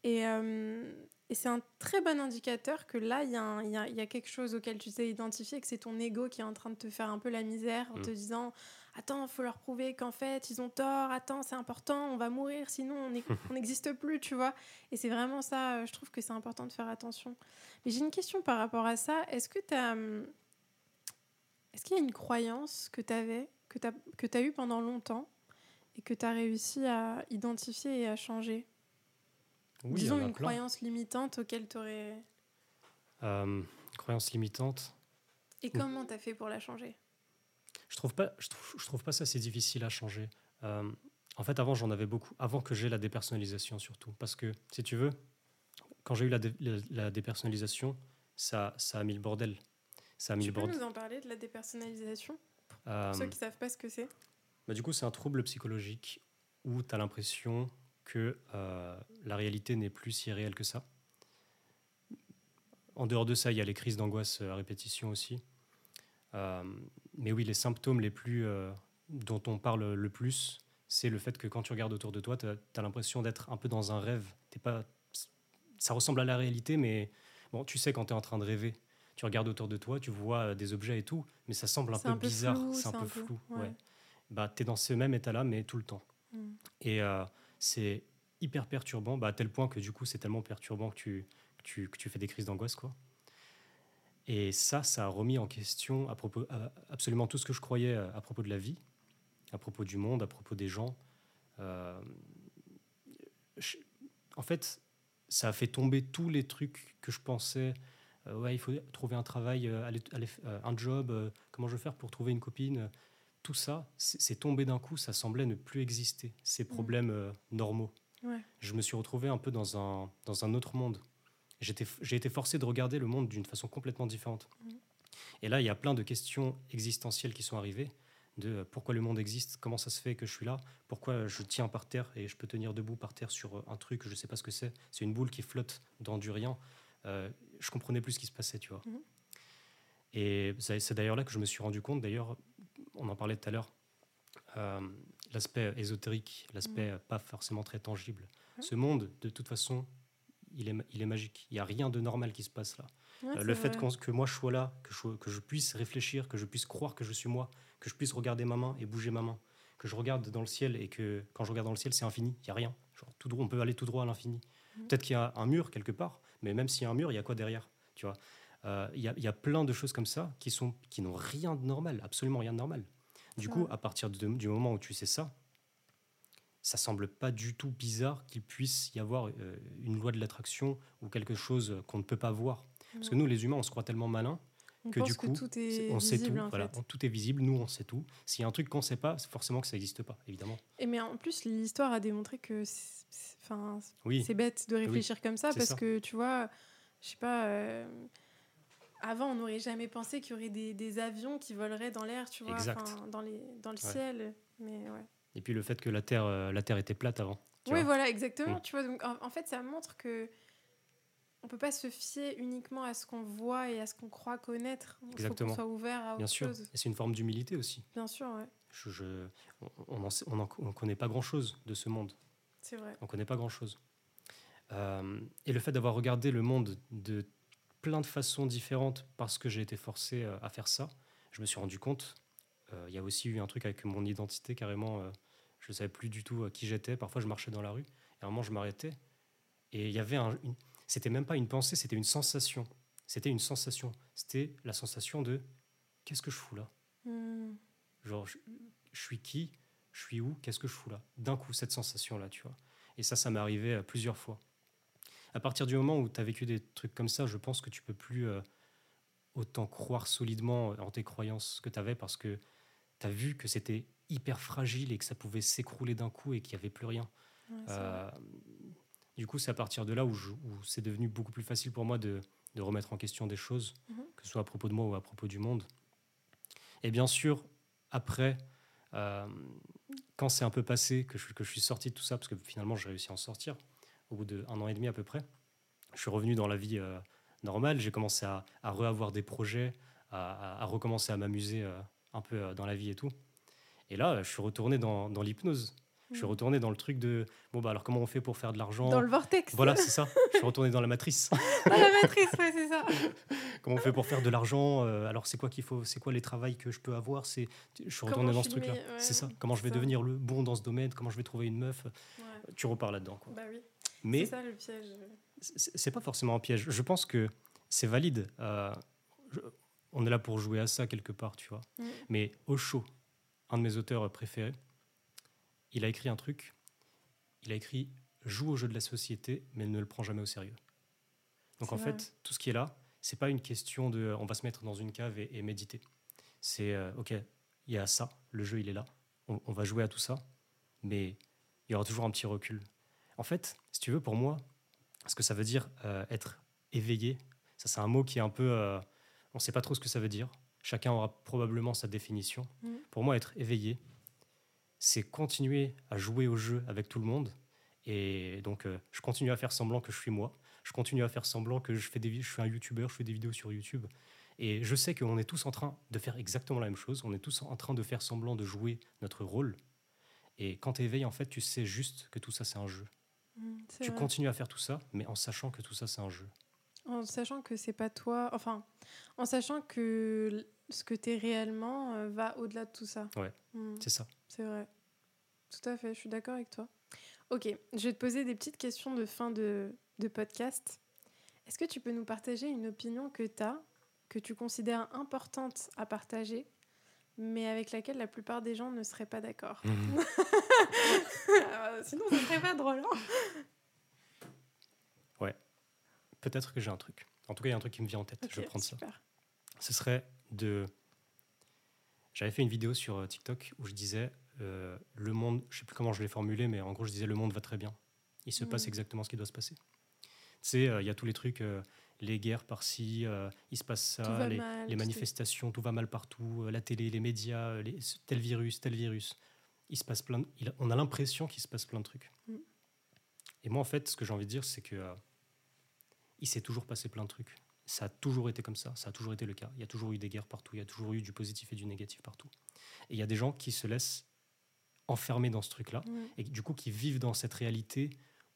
Et, euh, et c'est un très bon indicateur que là, il y, a y y quelque chose auquel tu t'es identifié, que c'est ton ego qui est en train de te faire un peu la misère en te disant Attends, il faut leur prouver qu'en fait, ils ont tort, attends, c'est important, on va mourir, sinon *laughs* on n'existe plus, tu vois. Et c'est vraiment ça, euh, je trouve que c'est important de faire attention. Mais j'ai une question par rapport à ça. Est-ce que tu as. Est-ce qu'il y a une croyance que tu avais, que tu as, que as eue pendant longtemps et que tu as réussi à identifier et à changer? Oui, Disons une plein. croyance limitante auquel tu aurais. Euh, croyance limitante. Et comment tu as fait pour la changer? Je trouve pas, je trouve, je trouve pas ça si difficile à changer. Euh, en fait, avant, j'en avais beaucoup. Avant que j'ai la dépersonnalisation, surtout. Parce que, si tu veux, quand j'ai eu la, dé- la, la dépersonnalisation, ça, ça a mis le bordel. Ça a mis Tu le peux bordel. nous en parler de la dépersonnalisation? Euh, Pour ceux qui savent pas ce que c'est. bah, du coup, c'est un trouble psychologique où tu as l'impression que euh, la réalité n'est plus si réelle que ça. En dehors de ça, il y a les crises d'angoisse à répétition aussi. Euh, mais oui, les symptômes les plus euh, dont on parle le plus, c'est le fait que quand tu regardes autour de toi, tu as, l'impression d'être un peu dans un rêve. T'es pas, ça ressemble à la réalité, mais bon, tu sais quand tu es en train de rêver. Tu regardes autour de toi, tu vois euh, des objets et tout, mais ça semble un peu bizarre, c'est un, peu flou. Ouais. Bah, tu es dans ce même état-là, mais tout le temps. Mm. Et c'est hyper perturbant, bah, à tel point que du coup, c'est tellement perturbant que tu, tu, que tu fais des crises d'angoisse. quoi. Et ça, ça a remis en question à propos, absolument tout ce que je croyais à, propos de la vie, à propos du monde, à propos des gens. Euh, en fait, ça a fait tomber tous les trucs que je pensais. Euh, ouais, il faut trouver un travail, euh, aller, un job, comment je vais faire pour trouver une copine. Tout ça, c'est tombé d'un coup, ça semblait ne plus exister, ces mmh. problèmes normaux. Je me suis retrouvé un peu dans un, dans un autre monde j'ai été forcé de regarder le monde d'une façon complètement différente. Mmh. Et là, il y a plein de questions existentielles qui sont arrivées de euh, pourquoi le monde existe, comment ça se fait que je suis là, pourquoi je tiens par terre et je peux tenir debout par terre sur euh, un truc, je ne sais pas ce que c'est, c'est une boule qui flotte dans du rien. Euh, je comprenais plus ce qui se passait, tu vois. Mmh. Et c'est d'ailleurs là que je me suis rendu compte, d'ailleurs, on en parlait tout à l'heure, l'aspect ésotérique, l'aspect mmh. pas forcément très tangible. Ce monde, de toute façon, il est, il est magique. Il n'y a rien de normal qui se passe là. Euh, le fait que moi je sois là, que je, que je puisse réfléchir, que je puisse croire que je suis moi, que je puisse regarder ma main et bouger ma main, que je regarde dans le ciel et que quand je regarde dans le ciel, c'est infini, il n'y a rien. Genre, tout droit, on peut aller tout droit à l'infini. Mm. Peut-être qu'il y a un mur quelque part, mais même s'il y a un mur, il y a quoi derrière tu vois? Euh, il, y a, il y, a, plein de choses comme ça qui, sont, qui n'ont rien de normal, absolument rien de normal. Du coup, à partir du moment où tu sais ça, ça semble pas du tout bizarre qu'il puisse y avoir euh, une loi de l'attraction ou quelque chose qu'on ne peut pas voir. Parce que nous, les humains, on se croit tellement malins que du coup, tout est on sait tout. voilà, tout est visible, nous, on sait tout. S'il y a un truc qu'on ne sait pas, c'est forcément que ça n'existe pas, évidemment. Et mais en plus, l'histoire a démontré que c'est bête de réfléchir comme ça parce que tu vois, je sais pas. Euh, avant, on n'aurait jamais pensé qu'il y aurait des, des, avions qui voleraient dans l'air, tu vois, dans, les, dans le ciel. Mais ouais. Et puis le fait que la Terre, euh, la terre était plate avant. Oui, voilà, exactement. Mm. Tu vois, donc, en, fait, ça montre que on peut pas se fier uniquement à ce qu'on voit et à ce qu'on croit connaître. Il exactement. faut qu'on soit ouvert à Bien sûr. Et c'est une forme d'humilité aussi. Bien sûr, ouais. Je, on n'en on connaît pas grand-chose de ce monde. C'est vrai. On connaît pas grand-chose. Euh, et le fait d'avoir regardé le monde de plein de façons différentes parce que j'ai été forcé euh, à faire ça, je me suis rendu compte il y a aussi eu un truc avec mon identité carrément. Euh, je ne savais plus du tout euh, qui j'étais. Parfois, je marchais dans la rue et à un moment, je m'arrêtais. Et il y avait un. C'était même pas une pensée, c'était une sensation. C'était une sensation. C'était la sensation de qu'est-ce que je fous là? Hmm. Genre, je, suis qui? Je suis où? Qu'est-ce que je fous là? D'un coup, cette sensation-là, tu vois. Et ça, ça m'est arrivé plusieurs fois. À partir du moment où tu as vécu des trucs comme ça, je pense que tu peux plus autant croire solidement en tes croyances que tu avais parce que tu as vu que c'était hyper fragile et que ça pouvait s'écrouler d'un coup et qu'il n'y avait plus rien. Euh, du coup, c'est à partir de là où, c'est devenu beaucoup plus facile pour moi de, remettre en question des choses, mhm. que ce soit à propos de moi ou à propos du monde. Et bien sûr, après, euh, quand c'est un peu passé, que je, que je suis sorti de tout ça, parce que finalement j'ai réussi à en sortir, au bout d'un an et demi à peu près, je suis revenu dans la vie euh, normale, j'ai commencé à, à re-avoir des projets, à, recommencer à m'amuser un peu euh, dans la vie et tout. Et là, je suis retourné dans, dans l'hypnose. Je suis hmm. retourné dans le truc de bon bah alors comment on fait pour faire de l'argent? Dans le vortex. Voilà, c'est ça. Je suis retourné dans la matrice. dans *laughs* la matrice, ouais, c'est ça. *laughs* comment on fait pour faire de l'argent euh, Alors c'est quoi qu'il faut C'est quoi les travails que je peux avoir? C'est je suis retourné dans ce truc-là. c'est ça. Comment je vais devenir le bon dans ce domaine? Comment je vais trouver une meuf? Tu repars là-dedans. Bah oui. Mais c'est ça le piège. C'est pas forcément un piège. Je pense que c'est valide. Euh, on est là pour jouer à ça quelque part, tu vois. Mm. Mais Osho, un de mes auteurs préférés, il a écrit un truc. Il a écrit joue au jeu de la société, mais ne le prend jamais au sérieux. Donc en fait, tout ce qui est là, c'est pas une question de on va se mettre dans une cave et, méditer. C'est euh, ok, il y a ça, le jeu il est là, on, va jouer à tout ça, mais il y aura toujours un petit recul. En fait, si tu veux, pour moi, ce que ça veut dire euh, être éveillé, ça c'est un mot qui est un peu euh, on ne sait pas trop ce que ça veut dire. Chacun aura probablement sa définition. Mm. Pour moi, être éveillé, c'est continuer à jouer au jeu avec tout le monde. Et donc, euh, je continue à faire semblant que je suis moi. je continue à faire semblant que je fais des, je suis un youtubeur, je fais des vidéos sur YouTube. Et je sais qu'on est tous en train de faire exactement la même chose. On est tous en train de faire semblant de jouer notre rôle. Et quand tu éveilles, en fait, tu sais juste que tout ça, c'est un jeu. Mm, Tu vrai. continues à faire tout ça, mais en sachant que tout ça, c'est un jeu. En sachant que c'est pas toi, enfin, en sachant que ce que tu es réellement euh, va au-delà de tout ça. Ouais. Mm, C'est ça. c'est vrai. Tout à fait, je suis d'accord avec toi. Ok, je vais te poser des petites questions de fin de, de podcast. Est-ce que tu peux nous partager une opinion que tu as, que tu considères importante à partager, mais avec laquelle la plupart des gens ne seraient pas d'accord? Euh, *laughs* Sinon, ça serait pas drôle. hein Peut-être que j'ai un truc. En tout cas, il y a un truc qui me vient en tête. je vais prendre ça. ce serait de. J'avais fait une vidéo sur euh, TikTok où je disais euh, le monde, je sais plus comment je l'ai formulé, mais en gros, je disais le monde va très bien. Il se passe Mhm. exactement ce qui doit se passer. Tu sais, euh, il y a tous les trucs, euh, les guerres par-ci, il se passe ça, les, mal, les manifestations, tout va mal partout, la télé, les médias, les- tel virus, tel virus. Il se passe plein de- il a- on a l'impression qu'il se passe plein de trucs. Mm. Et moi, en fait, ce que j'ai envie de dire, c'est que il s'est toujours passé plein de trucs. Ça a toujours été comme ça, ça a toujours été le cas. Il y a toujours eu des guerres partout, il y a toujours eu du positif et du négatif partout. Et il y a des gens qui se laissent enfermer dans ce truc-là Mm. et du coup qui vivent dans cette réalité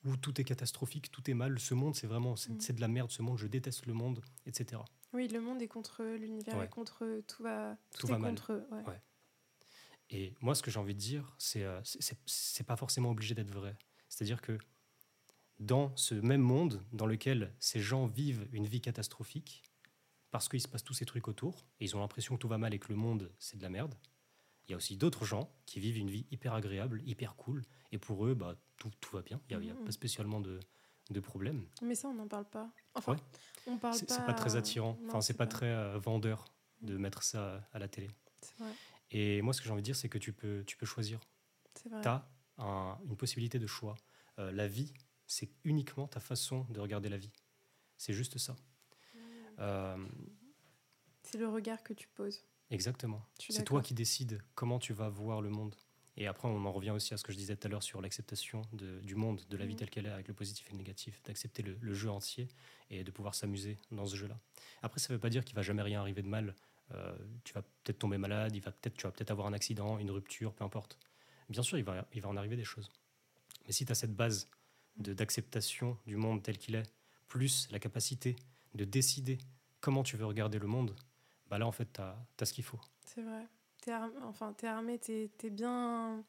où tout est catastrophique, tout est mal. Ce monde, c'est vraiment, c'est Mm. de la merde. Ce monde, je déteste le monde, etc. Oui, le monde est contre l'univers Ouais. contre eux, tout va, tout, Tout est va mal. contre eux. ouais. Ouais. Et moi, ce que j'ai envie de dire, c'est euh, c'est pas forcément obligé d'être vrai. C'est-à-dire que dans ce même monde dans lequel ces gens vivent une vie catastrophique, parce qu'il se passe tous ces trucs autour, et ils ont l'impression que tout va mal et que le monde, c'est de la merde, il y a aussi d'autres gens qui vivent une vie hyper agréable, hyper cool, et pour eux, bah, tout, tout va bien. Il n'y a, Mhm. pas spécialement de, de problème. Mais ça, on n'en parle pas. Enfin, Ouais. on parle C'est pas. c'est pas très attirant. Non, Enfin, c'est pas, pas- très euh, vendeur de mettre ça à la télé. Vrai. Et moi, ce que j'ai envie de dire, c'est que tu peux, tu peux choisir. C'est vrai. tu as une possibilité de choix. Euh, la vie, c'est uniquement ta façon de regarder la vie. C'est juste ça. Mm. Euh, C'est le regard que tu poses. exactement. C'est toi qui décides comment tu vas voir le monde. Et après, on en revient aussi à ce que je disais tout à l'heure sur l'acceptation du monde, de la vie Mhm. telle qu'elle est, avec le positif et le négatif, d'accepter le, le jeu entier et de pouvoir s'amuser dans ce jeu-là. Après, ça ne veut pas dire qu'il va jamais rien arriver de mal. Euh, tu vas peut-être tomber malade, il va peut-être, tu vas peut-être avoir un accident, une rupture, peu importe. Bien sûr, il va, il va en arriver des choses. Mais si tu as cette base d'acceptation du monde tel qu'il est, plus la capacité de décider comment tu veux regarder le monde, bah là, en fait, tu as, ce qu'il faut. C'est vrai. T'es armé, enfin, t'es armé, t'es es bien,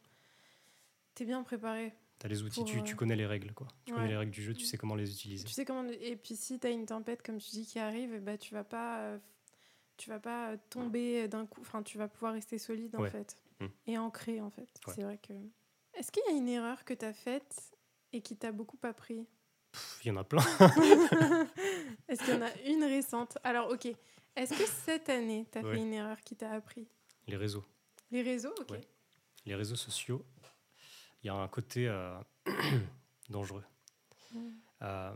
bien préparé. Tu as les outils, Pour, tu, euh, tu connais les règles. Quoi. Tu ouais. connais les règles du jeu, tu sais comment les utiliser. Tu sais comment. Et puis si t'as une tempête, comme tu dis, qui arrive, eh ben, tu vas pas, euh, tu vas pas euh, tomber d'un coup. Enfin, tu vas pouvoir rester solide en fait Mm. et ancré en fait. C'est vrai que. Est-ce qu'il y a une erreur que t'as faite et qui t'a beaucoup appris Il y en a plein. *laughs* Est-ce qu'il y en a une récente? Alors, ok. Est-ce que cette année, tu as Ouais. fait une erreur qui t'a appris? Les réseaux. Les réseaux, ok. Ouais. Les réseaux sociaux, il y a un côté euh, *clears throat* dangereux. Mm. Euh,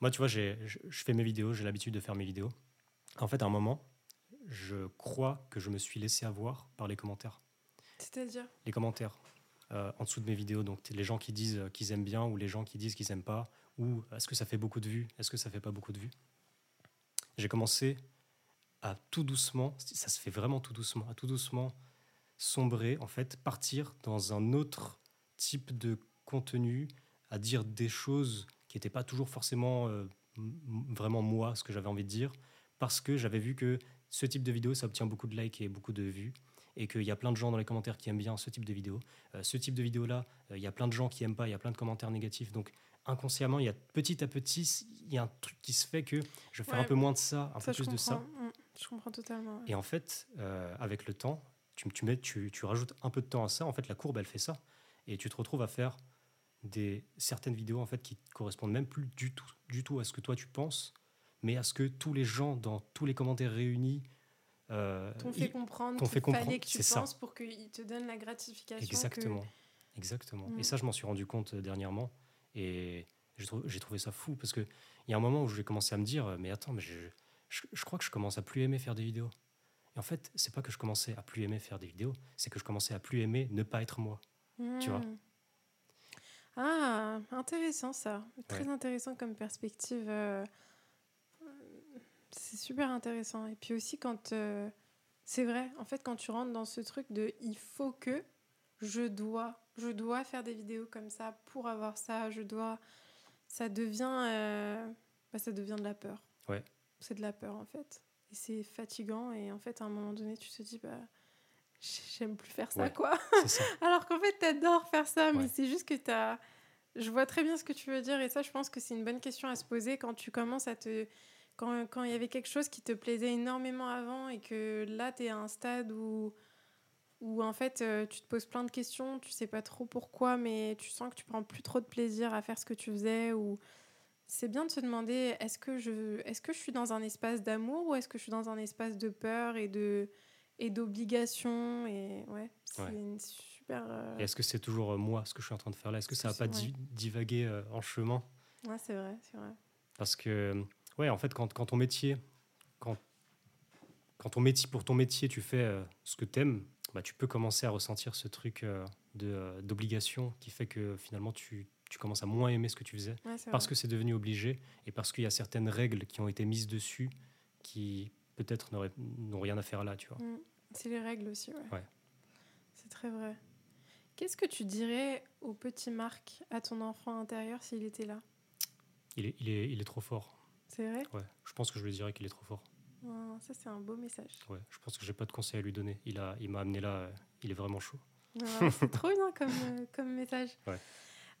moi, tu vois, je fais mes vidéos, j'ai l'habitude de faire mes vidéos. En fait, à un moment, je crois que je me suis laissé avoir par les commentaires. C'est-à-dire? Les commentaires euh, en dessous de mes vidéos, donc les gens qui disent euh, qu'ils aiment bien ou les gens qui disent qu'ils aiment pas, ou est-ce que ça fait beaucoup de vues, est-ce que ça fait pas beaucoup de vues? J'ai commencé à tout doucement, ça se fait vraiment tout doucement, à tout doucement sombrer, en fait, partir dans un autre type de contenu, à dire des choses qui n'étaient pas toujours forcément euh, vraiment moi, ce que j'avais envie de dire, parce que j'avais vu que ce type de vidéo, ça obtient beaucoup de likes et beaucoup de vues, et qu'il y a plein de gens dans les commentaires qui aiment bien ce type de vidéo. Euh, ce type de vidéo-là, euh, il y a plein de gens qui aiment pas, il y a plein de commentaires négatifs, donc inconsciemment, il y a petit à petit, il y a un truc qui se fait que je vais faire Ouais, un peu moins de ça, un Ça, peu plus de ça. comprends. Mm, Je comprends totalement. ouais. Et en fait, euh, avec le temps, tu, tu, mets, tu, tu rajoutes un peu de temps à ça. En fait, la courbe, elle fait ça. Et tu te retrouves à faire des, certaines vidéos en fait, qui correspondent même plus du tout, du tout à ce que toi tu penses, mais à ce que tous les gens, dans tous les commentaires réunis, euh, T'ont fait comprendre qu'il comprendre, fallait que tu c'est ça. penses pour qu'ils te donnent la gratification. que- Exactement. Exactement. Mm. Et ça, je m'en suis rendu compte euh, dernièrement. Et j'ai trou- j'ai trouvé ça fou parce qu'il y a un moment où j'ai commencé à me dire Mais attends, mais je, je, je crois que je commence à plus aimer faire des vidéos. Et en fait, c'est pas que je commençais à plus aimer faire des vidéos, c'est que je commençais à plus aimer ne pas être moi. tu vois. Mm. Ah, intéressant ça. Très intéressant comme perspective. euh, C'est super intéressant. Et puis aussi quand... euh, C'est vrai, en fait, quand tu rentres dans ce truc de il faut que, je dois, je dois faire des vidéos comme ça pour avoir ça, je dois... Ça devient... euh, bah, ça devient de la peur. Ouais. C'est de la peur en fait. Et c'est fatigant et en fait à un moment donné tu te dis bah j'aime plus faire ça Ouais. quoi. Ça. *laughs* Alors qu'en fait, t'adores faire ça, mais Ouais. c'est juste que t'as. Je vois très bien ce que tu veux dire, et ça, je pense que c'est une bonne question à se poser quand tu commences à te. Quand quand il y avait quelque chose qui te plaisait énormément avant, et que là, t'es à un stade où. Où en fait, euh, tu te poses plein de questions, tu sais pas trop pourquoi, mais tu sens que tu prends plus trop de plaisir à faire ce que tu faisais, ou. C'est bien de se demander est-ce que, je, est que je suis dans un espace d'amour ou est-ce que je suis dans un espace de peur et de et d'obligation et ouais c'est Ouais. une super euh, est-ce que c'est toujours euh, moi ce que je suis en train de faire là? Est-ce que ça C'est- pas di- divaguer euh, en chemin? Ouais c'est vrai c'est vrai Parce que, ouais, en fait, quand, quand ton métier, quand, quand ton métier, pour ton métier, tu fais euh, ce que t'aimes, bah, tu peux commencer à ressentir ce truc euh, de, euh, d'obligation qui fait que finalement tu, tu commences à moins aimer ce que tu faisais Ouais, parce vrai. que c'est devenu obligé et parce qu'il y a certaines règles qui ont été mises dessus qui peut-être n'ont rien à faire là, tu vois. Mm. c'est les règles aussi ouais, Ouais. c'est très vrai qu'est-ce que tu dirais au petit Marc à ton enfant intérieur s'il était là? Il est, il est, il est trop fort. C'est vrai? Ouais, je pense que je lui dirais qu'il est trop fort. Ça c'est un beau message Ouais, je pense que j'ai pas de conseil à lui donner. Il a, il m'a amené là. euh, il est vraiment chaud. C'est trop bien comme, euh, comme message Ouais.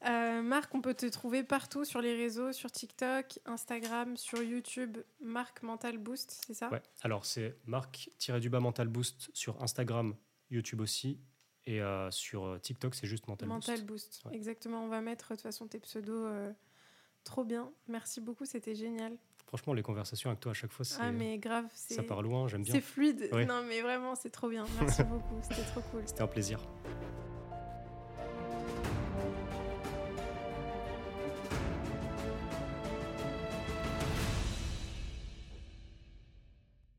Euh, Marc, on peut te trouver partout sur les réseaux, sur TikTok, Instagram, sur YouTube. Marc Mental Boost, c'est ça? Ouais. Alors c'est Marc-du-bas Mental Boost sur Instagram, YouTube aussi, et euh, sur TikTok c'est juste Mental, Mental Boost. Boost. Ouais. Exactement, on va mettre de toute façon tes pseudos. euh, trop bien. Merci beaucoup, c'était génial. Franchement, les conversations avec toi à chaque fois, c'est, Ah, mais grave, ça part loin. J'aime bien. C'est fluide. Ouais. Non, mais vraiment, c'est trop bien. Merci *laughs* beaucoup. C'était trop cool. C'était un plaisir.